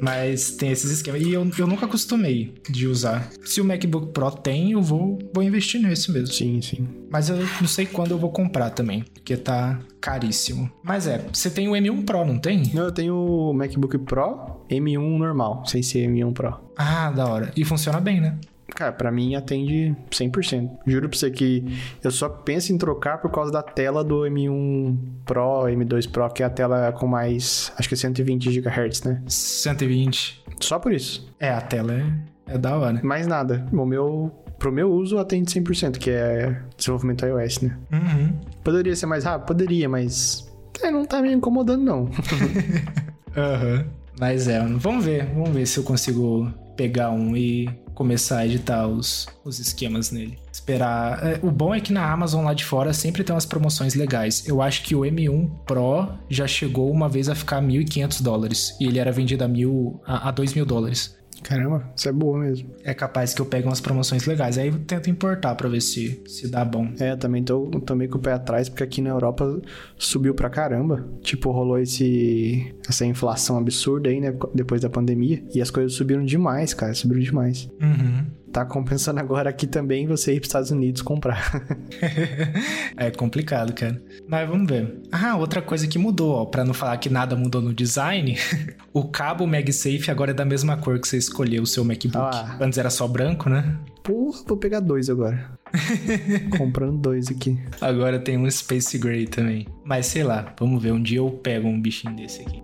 Mas tem esses esquemas. E eu, eu nunca acostumei de usar. Se o MacBook Pro tem, eu vou, vou investir nesse mesmo. Sim, sim. Mas eu não sei quando eu vou comprar também, porque tá caríssimo. Mas é, você tem o M1 Pro, não tem? Não, eu tenho o MacBook Pro M1 normal, sem ser M1 Pro. Ah, da hora. E funciona bem, né? Cara, pra mim atende 100%. Juro pra você que eu só penso em trocar por causa da tela do M1 Pro, M2 Pro, que é a tela com mais, acho que é 120 GHz, né? 120. Só por isso. É, a tela é, é da hora. Mais nada. O meu, pro meu uso atende 100%, que é desenvolvimento iOS, né? Uhum. Poderia ser mais rápido? Poderia, mas é, não tá me incomodando, não. Aham. uhum. Mas é, vamos ver. Vamos ver se eu consigo pegar um e começar a editar os, os esquemas nele. Esperar. É, o bom é que na Amazon lá de fora sempre tem umas promoções legais. Eu acho que o M1 Pro já chegou uma vez a ficar 1.500 dólares. E ele era vendido a, mil, a, a 2 mil dólares. Caramba, isso é boa mesmo. É capaz que eu pegue umas promoções legais. Aí eu tento importar pra ver se, se dá bom. É, também tô, meio com o pé atrás, porque aqui na Europa subiu pra caramba. Tipo, rolou esse essa inflação absurda aí, né? Depois da pandemia. E as coisas subiram demais, cara. Subiram demais. Uhum. Tá compensando agora aqui também você ir pros Estados Unidos comprar. é complicado, cara. Mas vamos ver. Ah, outra coisa que mudou, ó, pra não falar que nada mudou no design, o cabo MagSafe agora é da mesma cor que você escolheu o seu MacBook. Ah. Antes era só branco, né? Porra, vou pegar dois agora. Comprando dois aqui. Agora tem um Space Gray também. Mas sei lá, vamos ver. Um dia eu pego um bichinho desse aqui.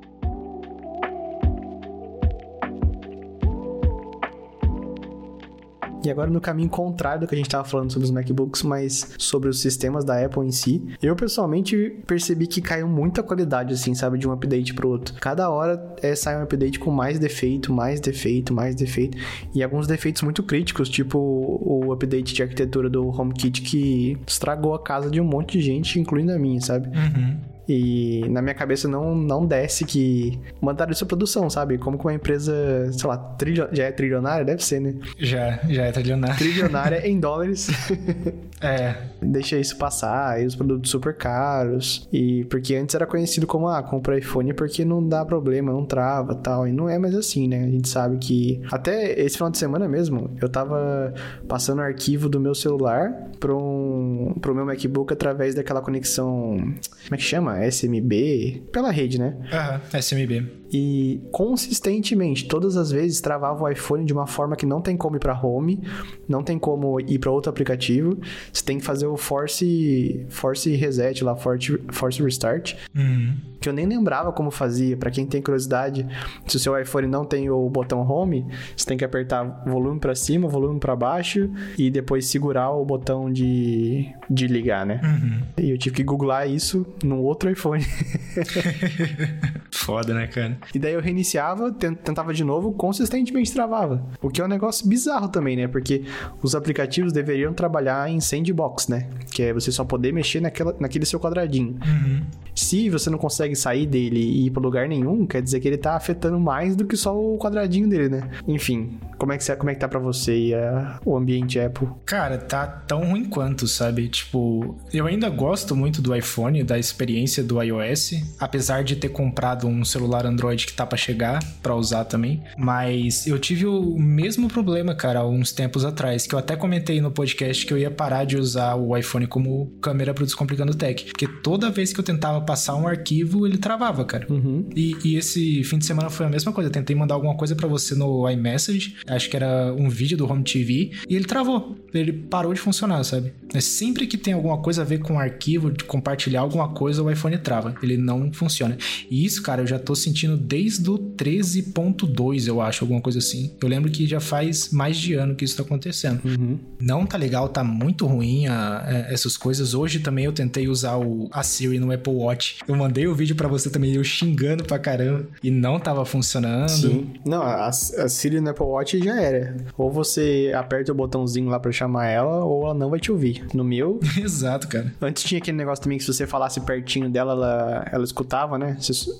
E agora no caminho contrário do que a gente estava falando sobre os MacBooks, mas sobre os sistemas da Apple em si, eu pessoalmente percebi que caiu muita qualidade, assim, sabe, de um update pro outro. Cada hora é, sai um update com mais defeito, mais defeito, mais defeito, e alguns defeitos muito críticos, tipo o update de arquitetura do HomeKit que estragou a casa de um monte de gente, incluindo a minha, sabe? Uhum. E na minha cabeça não, não desce que mandaram isso produção, sabe? Como que uma empresa, sei lá, trilho, já é trilionária? Deve ser, né? Já, já é trilionária. Trilionária em dólares. é. Deixa isso passar, e os produtos super caros. E porque antes era conhecido como, ah, compra iPhone porque não dá problema, não trava tal. E não é mais assim, né? A gente sabe que. Até esse final de semana mesmo, eu tava passando o arquivo do meu celular pro, um, pro meu MacBook através daquela conexão. Como é que chama? SMB, pela rede, né? Aham, SMB. E consistentemente, todas as vezes travava o iPhone de uma forma que não tem como ir para home, não tem como ir para outro aplicativo. Você tem que fazer o force force reset lá, force, force restart. Uhum. Que eu nem lembrava como fazia. Para quem tem curiosidade, se o seu iPhone não tem o botão home, você tem que apertar volume para cima, volume para baixo e depois segurar o botão de, de ligar, né? Uhum. E eu tive que googlar isso no outro iPhone. Foda, né, cara? E daí eu reiniciava, tentava de novo, consistentemente travava. O que é um negócio bizarro também, né? Porque os aplicativos deveriam trabalhar em sandbox, né? Que é você só poder mexer naquela, naquele seu quadradinho. Uhum. Se você não consegue sair dele e ir para lugar nenhum, quer dizer que ele tá afetando mais do que só o quadradinho dele, né? Enfim, como é que, como é que tá pra você e a, o ambiente Apple? Cara, tá tão ruim quanto, sabe? Tipo, eu ainda gosto muito do iPhone, da experiência do iOS, apesar de ter comprado um celular Android que tá pra chegar pra usar também. Mas eu tive o mesmo problema, cara, há uns tempos atrás, que eu até comentei no podcast que eu ia parar de usar o iPhone como câmera pro Descomplicando Tech. Porque toda vez que eu tentava passar um arquivo, ele travava, cara. Uhum. E, e, esse fim de semana foi a mesma coisa. Eu tentei mandar alguma coisa para você no iMessage, acho que era um vídeo do Home TV, e ele travou. Ele parou de funcionar, sabe? Mas sempre que tem alguma coisa a ver com arquivo, de compartilhar alguma coisa, o iPhone trava. Ele não funciona. E isso, cara, eu já tô sentindo desde o 13.2, eu acho, alguma coisa assim. Eu lembro que já faz mais de ano que isso tá acontecendo. Uhum. Não tá legal, tá muito ruim a, a, essas coisas. Hoje também eu tentei usar o, a Siri no Apple Watch. Eu mandei o vídeo para você também, eu xingando pra caramba. E não tava funcionando. Sim. Não, a, a Siri no Apple Watch já era. Ou você aperta o botãozinho lá para chamar ela, ou ela não vai te ouvir. No meu. Exato, cara. Antes tinha aquele negócio também que se você falasse pertinho dela, ela, ela escutava, né?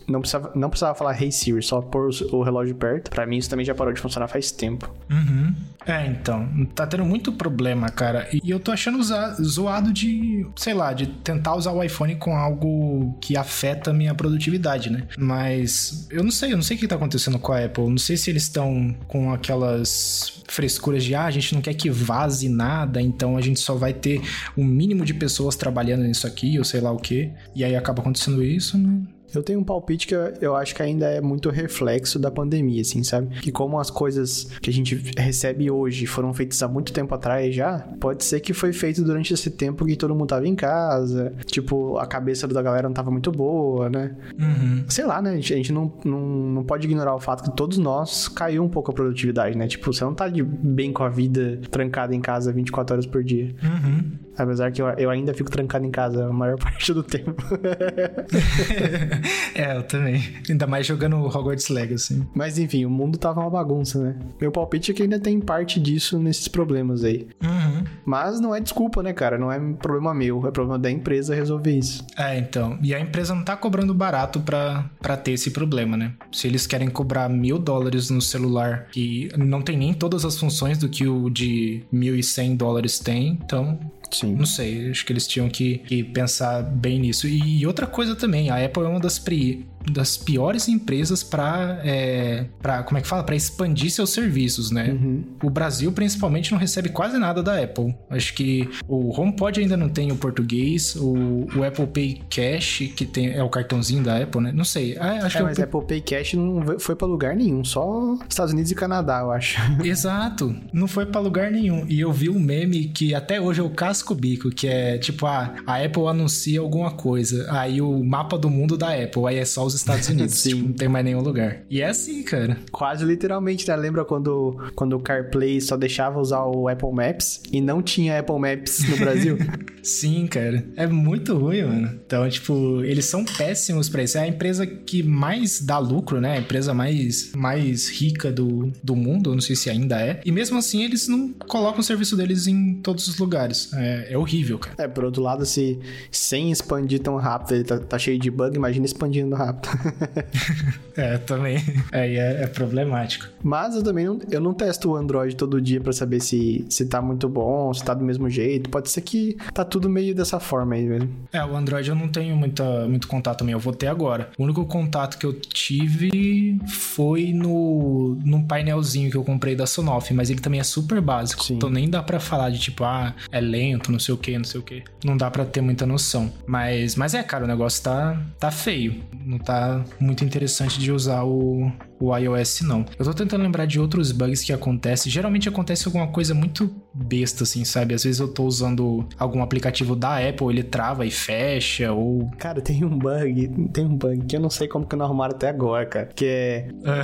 Não precisava, não precisava falar Hey Siri, só pôr o relógio perto. Para mim isso também já parou de funcionar faz tempo. Uhum. É, então, tá tendo muito problema, cara. E eu tô achando zoado de, sei lá, de tentar usar o iPhone com algo que afeta a minha produtividade, né? Mas eu não sei, eu não sei o que tá acontecendo com a Apple. Não sei se eles estão com aquelas frescuras de ah, a gente não quer que vaze nada, então a gente só vai ter o um mínimo de pessoas trabalhando nisso aqui, ou sei lá o que. E aí acaba acontecendo isso, né? Eu tenho um palpite que eu acho que ainda é muito reflexo da pandemia, assim, sabe? Que como as coisas que a gente recebe hoje foram feitas há muito tempo atrás já, pode ser que foi feito durante esse tempo que todo mundo tava em casa, tipo, a cabeça da galera não tava muito boa, né? Uhum. Sei lá, né? A gente, a gente não, não, não pode ignorar o fato que todos nós caiu um pouco a produtividade, né? Tipo, você não tá de bem com a vida trancada em casa 24 horas por dia. Uhum. Apesar que eu, eu ainda fico trancado em casa a maior parte do tempo. é, eu também. Ainda mais jogando Hogwarts Legacy. Mas enfim, o mundo tava uma bagunça, né? Meu palpite é que ainda tem parte disso nesses problemas aí. Uhum. Mas não é desculpa, né, cara? Não é problema meu, é problema da empresa resolver isso. É, então. E a empresa não tá cobrando barato pra, pra ter esse problema, né? Se eles querem cobrar mil dólares no celular que não tem nem todas as funções do que o de mil e cem dólares tem, então Sim. Não sei, acho que eles tinham que, que pensar bem nisso. E outra coisa também, a Apple é uma das pri das piores empresas para é, para como é que fala para expandir seus serviços, né? Uhum. O Brasil principalmente não recebe quase nada da Apple. Acho que o HomePod ainda não tem o português, o, o Apple Pay Cash que tem é o cartãozinho da Apple, né? Não sei. Ah, acho é, que mas o Apple Pay Cash não foi para lugar nenhum, só Estados Unidos e Canadá, eu acho. Exato, não foi para lugar nenhum. E eu vi um meme que até hoje é o casco bico, que é tipo, ah, a Apple anuncia alguma coisa, aí o mapa do mundo da Apple, aí é só os Estados Unidos, tipo, não tem mais nenhum lugar. E é assim, cara. Quase literalmente, né? Lembra quando, quando o CarPlay só deixava usar o Apple Maps e não tinha Apple Maps no Brasil? Sim, cara. É muito ruim, mano. Então, tipo, eles são péssimos pra isso. É a empresa que mais dá lucro, né? A empresa mais, mais rica do, do mundo, não sei se ainda é. E mesmo assim, eles não colocam o serviço deles em todos os lugares. É, é horrível, cara. É, por outro lado, se sem expandir tão rápido, ele tá, tá cheio de bug, imagina expandindo rápido. é, também. Aí é, é, problemático. Mas eu também não, eu não testo o Android todo dia para saber se, se tá muito bom, se tá do mesmo jeito. Pode ser que tá tudo meio dessa forma aí mesmo. É, o Android eu não tenho muita, muito contato também. Eu vou ter agora. O único contato que eu tive foi no num painelzinho que eu comprei da Sonoff, mas ele também é super básico. Sim. Então nem dá para falar de tipo, ah, é lento, não sei o que, não sei o que. Não dá para ter muita noção. Mas, mas é, cara, o negócio tá, tá feio. Não tá muito interessante de usar o, o iOS não. Eu tô tentando lembrar de outros bugs que acontecem. Geralmente acontece alguma coisa muito besta, assim, sabe? Às vezes eu tô usando algum aplicativo da Apple, ele trava e fecha, ou. Cara, tem um bug, tem um bug que eu não sei como que não arrumaram até agora, cara. Que é. é.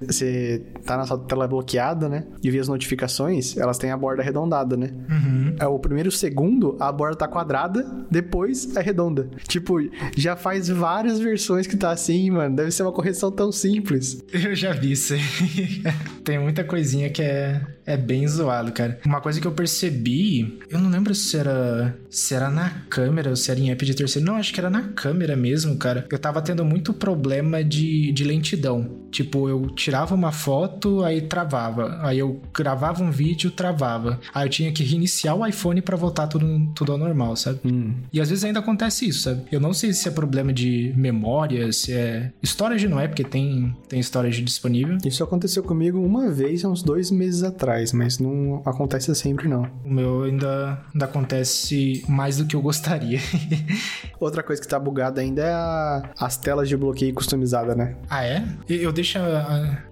Você tá na sua tela bloqueada, né? E vê as notificações, elas têm a borda arredondada, né? Uhum. É o primeiro segundo, a borda tá quadrada, depois é redonda. Tipo, já faz várias versões que tá assim, mano. Deve ser uma correção tão simples. Eu já vi isso aí. Tem muita coisinha que é, é bem zoado, cara. Uma coisa que eu percebi, eu não lembro se era, se era na câmera ou se era em app de terceiro. Não, acho que era na câmera mesmo, cara. Eu tava tendo muito problema de, de lentidão. Tipo, eu tirava uma foto, aí travava. Aí eu gravava um vídeo, travava. Aí eu tinha que reiniciar o iPhone para voltar tudo, tudo ao normal, sabe? Hum. E às vezes ainda acontece isso, sabe? Eu não sei se é problema de memória, se é. Storage não é, porque tem, tem storage disponível. Isso aconteceu comigo uma vez há uns dois meses atrás, mas não acontece sempre, não. O meu ainda, ainda acontece mais do que eu gostaria. Outra coisa que tá bugada ainda é a, as telas de bloqueio customizada, né? Ah, é? Eu deixo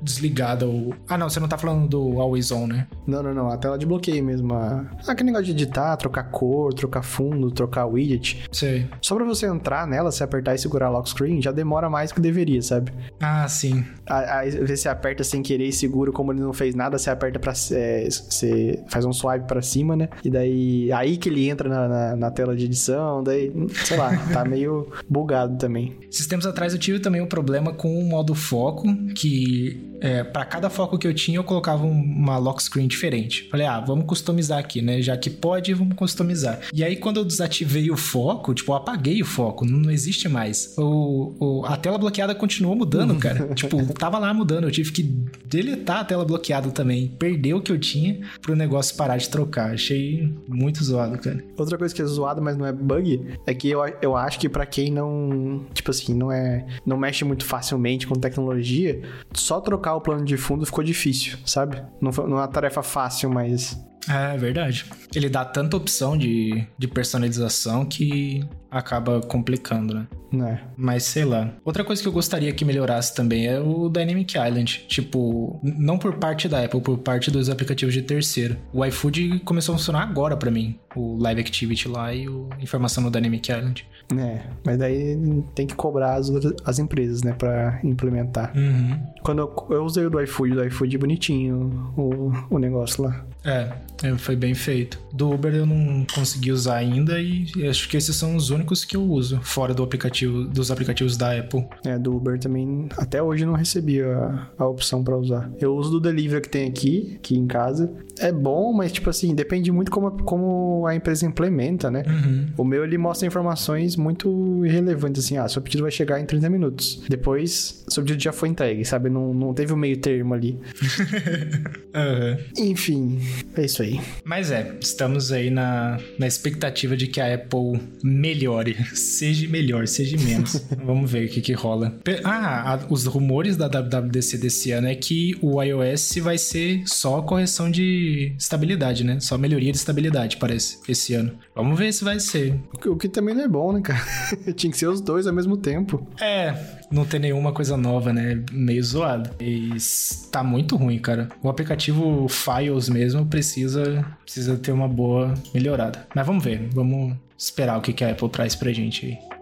desligada o. Ah, não, você não tá falando do Always On, né? Não, não, não. A tela de bloqueio mesmo. A... Aquele negócio de editar, trocar cor, trocar fundo, trocar widget. Sei. Só pra você entrar nela, se apertar e segurar lock screen, já demora mais que deveria, sabe? Ah, sim. Aí você aperta sem querer e segura, como ele não fez nada, você aperta pra. É, você faz um swipe pra cima, né? E daí. Aí que ele entra na, na, na tela de edição, daí. Sei lá, tá meio bugado também. Esses tempos atrás eu tive também um problema com o modo foco, que é, para cada foco que eu tinha, eu colocava uma lock screen diferente. Falei, ah, vamos customizar aqui, né? Já que pode, vamos customizar. E aí, quando eu desativei o foco, tipo, eu apaguei o foco, não existe mais. O, o a tela bloqueada continuou mudando, cara. tipo, tava lá mudando, eu tive que deletar a tela bloqueada também. Perdeu o que eu tinha pro negócio parar de trocar. Achei muito zoado, cara. Outra coisa que é zoado, mas não é bug, é que eu, eu acho que para quem não, tipo assim, não é, não mexe muito facilmente com tecnologia, só trocar o plano de fundo ficou difícil, sabe? Não, foi, não é uma tarefa fácil, mas é verdade. Ele dá tanta opção de, de personalização que acaba complicando, né? É. Mas sei lá. Outra coisa que eu gostaria que melhorasse também é o Dynamic Island. Tipo, não por parte da Apple, por parte dos aplicativos de terceiro. O iFood começou a funcionar agora para mim. O Live Activity lá e o informação no Dynamic Island. É, mas daí tem que cobrar as, as empresas, né, pra implementar. Uhum. Quando eu, eu usei o do iFood, do iFood bonitinho o, o negócio lá. É, é, foi bem feito. Do Uber eu não consegui usar ainda e acho que esses são os únicos que eu uso, fora do aplicativo, dos aplicativos da Apple. É, do Uber também, até hoje não recebi a, a opção para usar. Eu uso do Delivery que tem aqui, aqui em casa, é bom, mas, tipo assim, depende muito como, como a empresa implementa, né? Uhum. O meu, ele mostra informações muito irrelevantes, assim, ah, seu pedido vai chegar em 30 minutos. Depois, seu pedido já foi entregue, sabe? Não, não teve o um meio termo ali. uhum. Enfim, é isso aí. Mas é, estamos aí na, na expectativa de que a Apple melhore. Seja melhor, seja menos. Vamos ver o que que rola. Ah, a, os rumores da WWDC desse ano é que o iOS vai ser só correção de estabilidade, né? Só melhoria de estabilidade, parece, esse ano. Vamos ver se vai ser. O que também não é bom, né, cara? Tinha que ser os dois ao mesmo tempo. É, não ter nenhuma coisa nova, né? Meio zoado. Mas tá muito ruim, cara. O aplicativo Files mesmo precisa, precisa ter uma boa melhorada. Mas vamos ver, vamos esperar o que, que a Apple traz pra gente aí.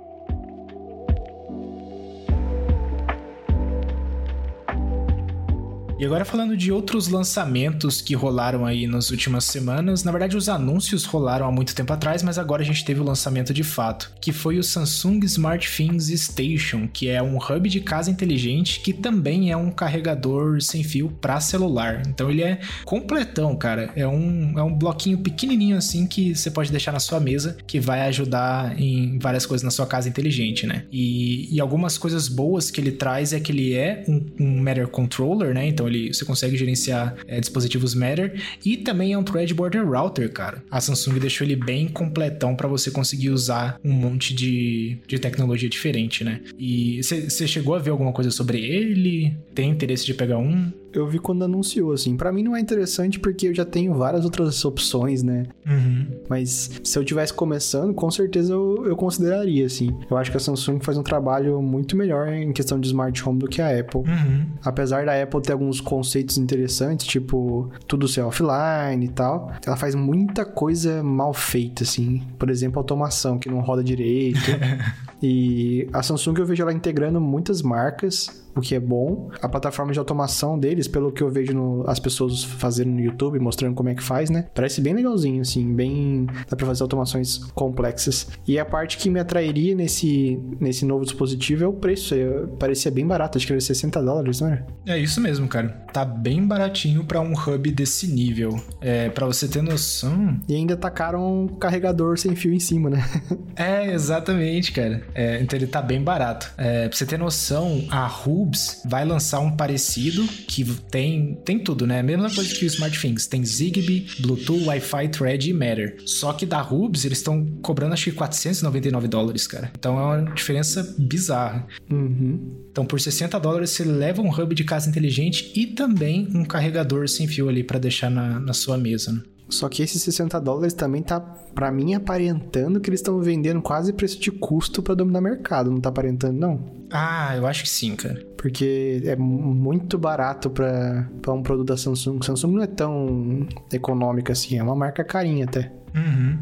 E agora falando de outros lançamentos que rolaram aí nas últimas semanas, na verdade os anúncios rolaram há muito tempo atrás, mas agora a gente teve o lançamento de fato, que foi o Samsung SmartThings Station, que é um hub de casa inteligente que também é um carregador sem fio para celular. Então ele é completão, cara. É um, é um bloquinho pequenininho assim que você pode deixar na sua mesa, que vai ajudar em várias coisas na sua casa inteligente, né? E, e algumas coisas boas que ele traz é que ele é um, um Matter Controller, né? Então você consegue gerenciar é, dispositivos Matter e também é um Thread Border Router, cara. A Samsung deixou ele bem completão para você conseguir usar um monte de, de tecnologia diferente, né? E você chegou a ver alguma coisa sobre ele? Tem interesse de pegar um? Eu vi quando anunciou, assim. para mim não é interessante porque eu já tenho várias outras opções, né? Uhum. Mas se eu tivesse começando, com certeza eu, eu consideraria, assim. Eu acho que a Samsung faz um trabalho muito melhor em questão de smart home do que a Apple. Uhum. Apesar da Apple ter alguns conceitos interessantes, tipo tudo ser offline e tal, ela faz muita coisa mal feita, assim. Por exemplo, automação que não roda direito. e a Samsung eu vejo ela integrando muitas marcas o que é bom. A plataforma de automação deles, pelo que eu vejo no, as pessoas fazendo no YouTube, mostrando como é que faz, né? Parece bem legalzinho, assim, bem. dá pra fazer automações complexas. E a parte que me atrairia nesse, nesse novo dispositivo é o preço. É, parecia bem barato, acho que era 60 dólares, não era? É isso mesmo, cara. Tá bem baratinho para um hub desse nível. É, para você ter noção. E ainda tacaram um carregador sem fio em cima, né? é, exatamente, cara. É, então ele tá bem barato. É, pra você ter noção, a Ru vai lançar um parecido que tem, tem tudo, né? Mesma coisa que o SmartThings. Tem Zigbee, Bluetooth, Wi-Fi, Thread e Matter. Só que da Hubs eles estão cobrando acho que 499 dólares, cara. Então é uma diferença bizarra. Uhum. Então por 60 dólares você leva um hub de casa inteligente e também um carregador sem fio ali para deixar na, na sua mesa, né? Só que esses 60 dólares também tá, para mim, aparentando que eles estão vendendo quase preço de custo para dominar o mercado. Não tá aparentando, não? Ah, eu acho que sim, cara. Porque é muito barato para um produto da Samsung. Samsung não é tão econômica assim, é uma marca carinha até. Uhum.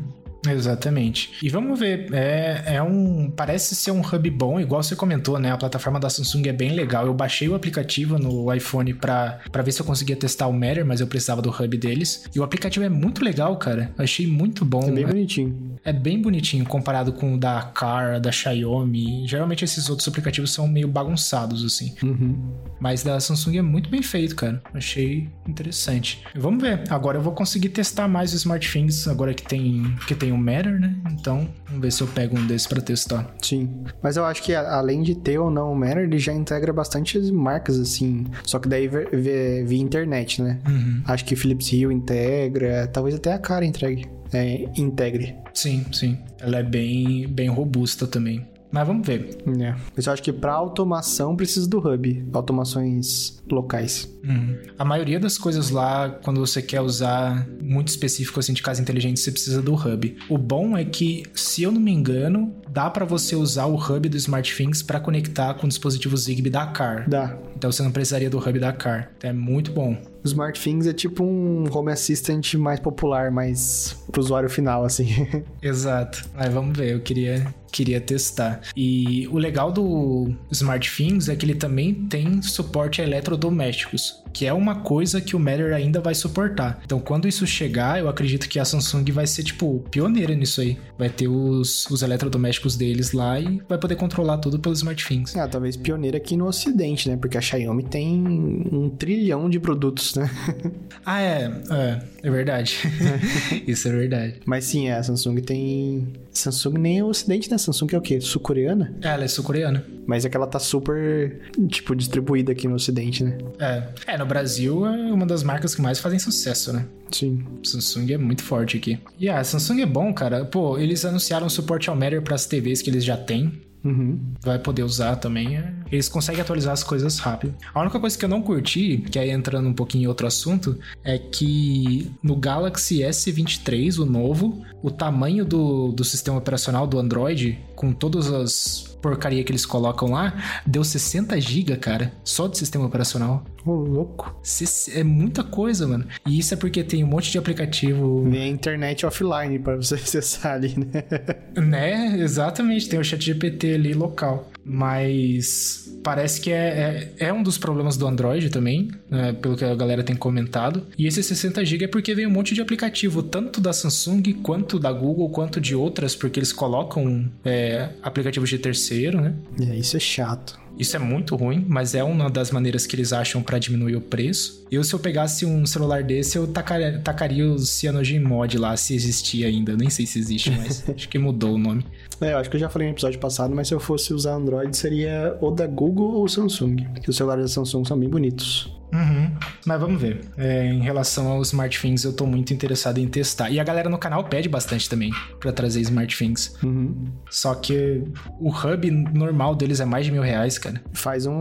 Exatamente. E vamos ver, é, é um. Parece ser um hub bom, igual você comentou, né? A plataforma da Samsung é bem legal. Eu baixei o aplicativo no iPhone para ver se eu conseguia testar o Matter, mas eu precisava do hub deles. E o aplicativo é muito legal, cara. achei muito bom. É bem bonitinho. É bem bonitinho comparado com o da Car, da Xiaomi. Geralmente esses outros aplicativos são meio bagunçados, assim. Uhum. Mas da Samsung é muito bem feito, cara. Achei interessante. Vamos ver. Agora eu vou conseguir testar mais o SmartThings, agora que tem, que tem o Matter, né? Então, vamos ver se eu pego um desses para testar. Sim. Mas eu acho que além de ter ou não o Matter, ele já integra bastante marcas, assim. Só que daí via internet, né? Uhum. Acho que Philips Hue integra, talvez até a cara entregue. É, integre. Sim, sim. Ela é bem, bem robusta também. Mas vamos ver. É. Mas eu acho que para automação precisa do hub, automações locais. Uhum. A maioria das coisas lá, quando você quer usar muito específico assim de casa inteligente, você precisa do hub. O bom é que, se eu não me engano, dá para você usar o hub do SmartThings para conectar com o dispositivo Zigbee da Car. Dá. Então você não precisaria do hub da Car. Então é muito bom. O SmartThings é tipo um home assistant mais popular, mais pro usuário final, assim. Exato. Mas vamos ver, eu queria, queria testar. E o legal do SmartThings é que ele também tem suporte a eletrodomésticos. Que é uma coisa que o Matter ainda vai suportar. Então, quando isso chegar, eu acredito que a Samsung vai ser, tipo, pioneira nisso aí. Vai ter os, os eletrodomésticos deles lá e vai poder controlar tudo pelos SmartThings. Ah, talvez pioneira aqui no ocidente, né? Porque a Xiaomi tem um trilhão de produtos, né? ah, é. É, é verdade. isso é verdade. Mas sim, a Samsung tem... Samsung nem é o ocidente, né? Samsung é o quê? Sul-coreana? É, ela é sul-coreana. Mas é que ela tá super, tipo, distribuída aqui no ocidente, né? É. É, no Brasil é uma das marcas que mais fazem sucesso, né? Sim. Samsung é muito forte aqui. E a Samsung é bom, cara. Pô, eles anunciaram suporte ao Matter para as TVs que eles já têm. Uhum. Vai poder usar também. Eles conseguem atualizar as coisas rápido. A única coisa que eu não curti, que aí entrando um pouquinho em outro assunto, é que no Galaxy S23, o novo, o tamanho do, do sistema operacional do Android, com todas as porcaria que eles colocam lá, deu 60 GB, cara, só de sistema operacional. Ô, louco. É muita coisa, mano. E isso é porque tem um monte de aplicativo. Vem a internet offline para você acessar ali, né? Né? Exatamente. Tem o chat GPT ali local. Mas parece que é, é, é, um dos problemas do Android também, né, pelo que a galera tem comentado. E esse 60 GB é porque vem um monte de aplicativo, tanto da Samsung, quanto da Google, quanto de outras, porque eles colocam é, aplicativos de terceiro, né? É, isso é chato. Isso é muito ruim, mas é uma das maneiras que eles acham para diminuir o preço. Eu, se eu pegasse um celular desse, eu tacaria, tacaria o CyanogenMod lá, se existia ainda. Nem sei se existe, mas acho que mudou o nome. É, eu acho que eu já falei no episódio passado, mas se eu fosse usar Android, seria ou da Google ou Samsung. Que os celulares da Samsung são bem bonitos. Uhum. Mas vamos ver. É, em relação aos SmartThings, eu tô muito interessado em testar. E a galera no canal pede bastante também para trazer SmartThings. Uhum. Só que o hub normal deles é mais de mil reais, cara. Faz um,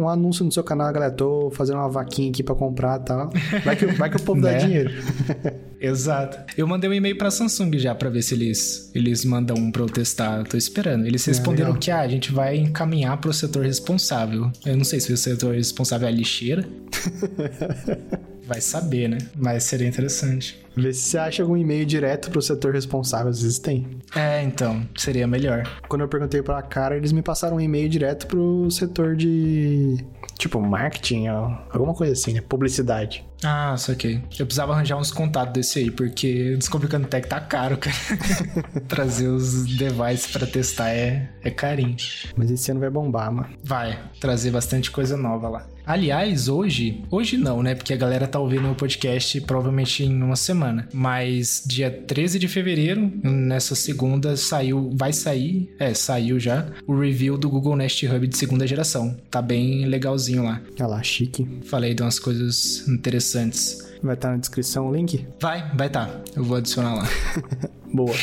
um anúncio no seu canal, galera. Tô fazendo uma vaquinha aqui para comprar e tal. Vai que, vai que o povo dá né? dinheiro. Exato. Eu mandei um e-mail pra Samsung já para ver se eles, eles mandam um pra eu testar. Tô esperando. Eles é, responderam é, que ah, a gente vai encaminhar pro setor responsável. Eu não sei se o setor responsável é a lixeira. vai saber, né? Mas seria interessante. Vê se você acha algum e-mail direto pro setor responsável, às vezes tem. É, então, seria melhor. Quando eu perguntei pra cara, eles me passaram um e-mail direto pro setor de. Tipo, marketing, alguma coisa assim, né? Publicidade. Ah, saquei. Eu precisava arranjar uns contatos desse aí, porque Descomplicando Tech tá caro, cara. Trazer os devices para testar é, é carinho. Mas esse ano vai bombar, mano. Vai, trazer bastante coisa nova lá. Aliás, hoje, hoje não, né? Porque a galera tá ouvindo o podcast provavelmente em uma semana. Mas dia 13 de fevereiro, nessa segunda, saiu, vai sair, é, saiu já, o review do Google Nest Hub de segunda geração. Tá bem legalzinho lá. Olha lá, chique. Falei de umas coisas interessantes interessantes. Vai estar tá na descrição o link? Vai, vai estar. Tá. Eu vou adicionar lá. Boa.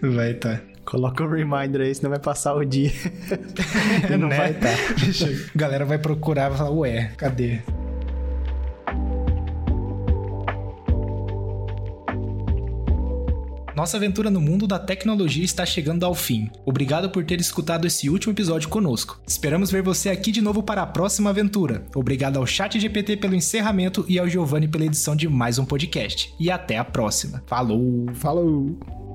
vai estar. Tá. Coloca um reminder aí, senão vai passar o dia. não né? vai estar. Tá. Galera vai procurar, vai falar, ué, cadê? Nossa aventura no mundo da tecnologia está chegando ao fim. Obrigado por ter escutado esse último episódio conosco. Esperamos ver você aqui de novo para a próxima aventura. Obrigado ao Chat GPT pelo encerramento e ao Giovanni pela edição de mais um podcast. E até a próxima. Falou! Falou!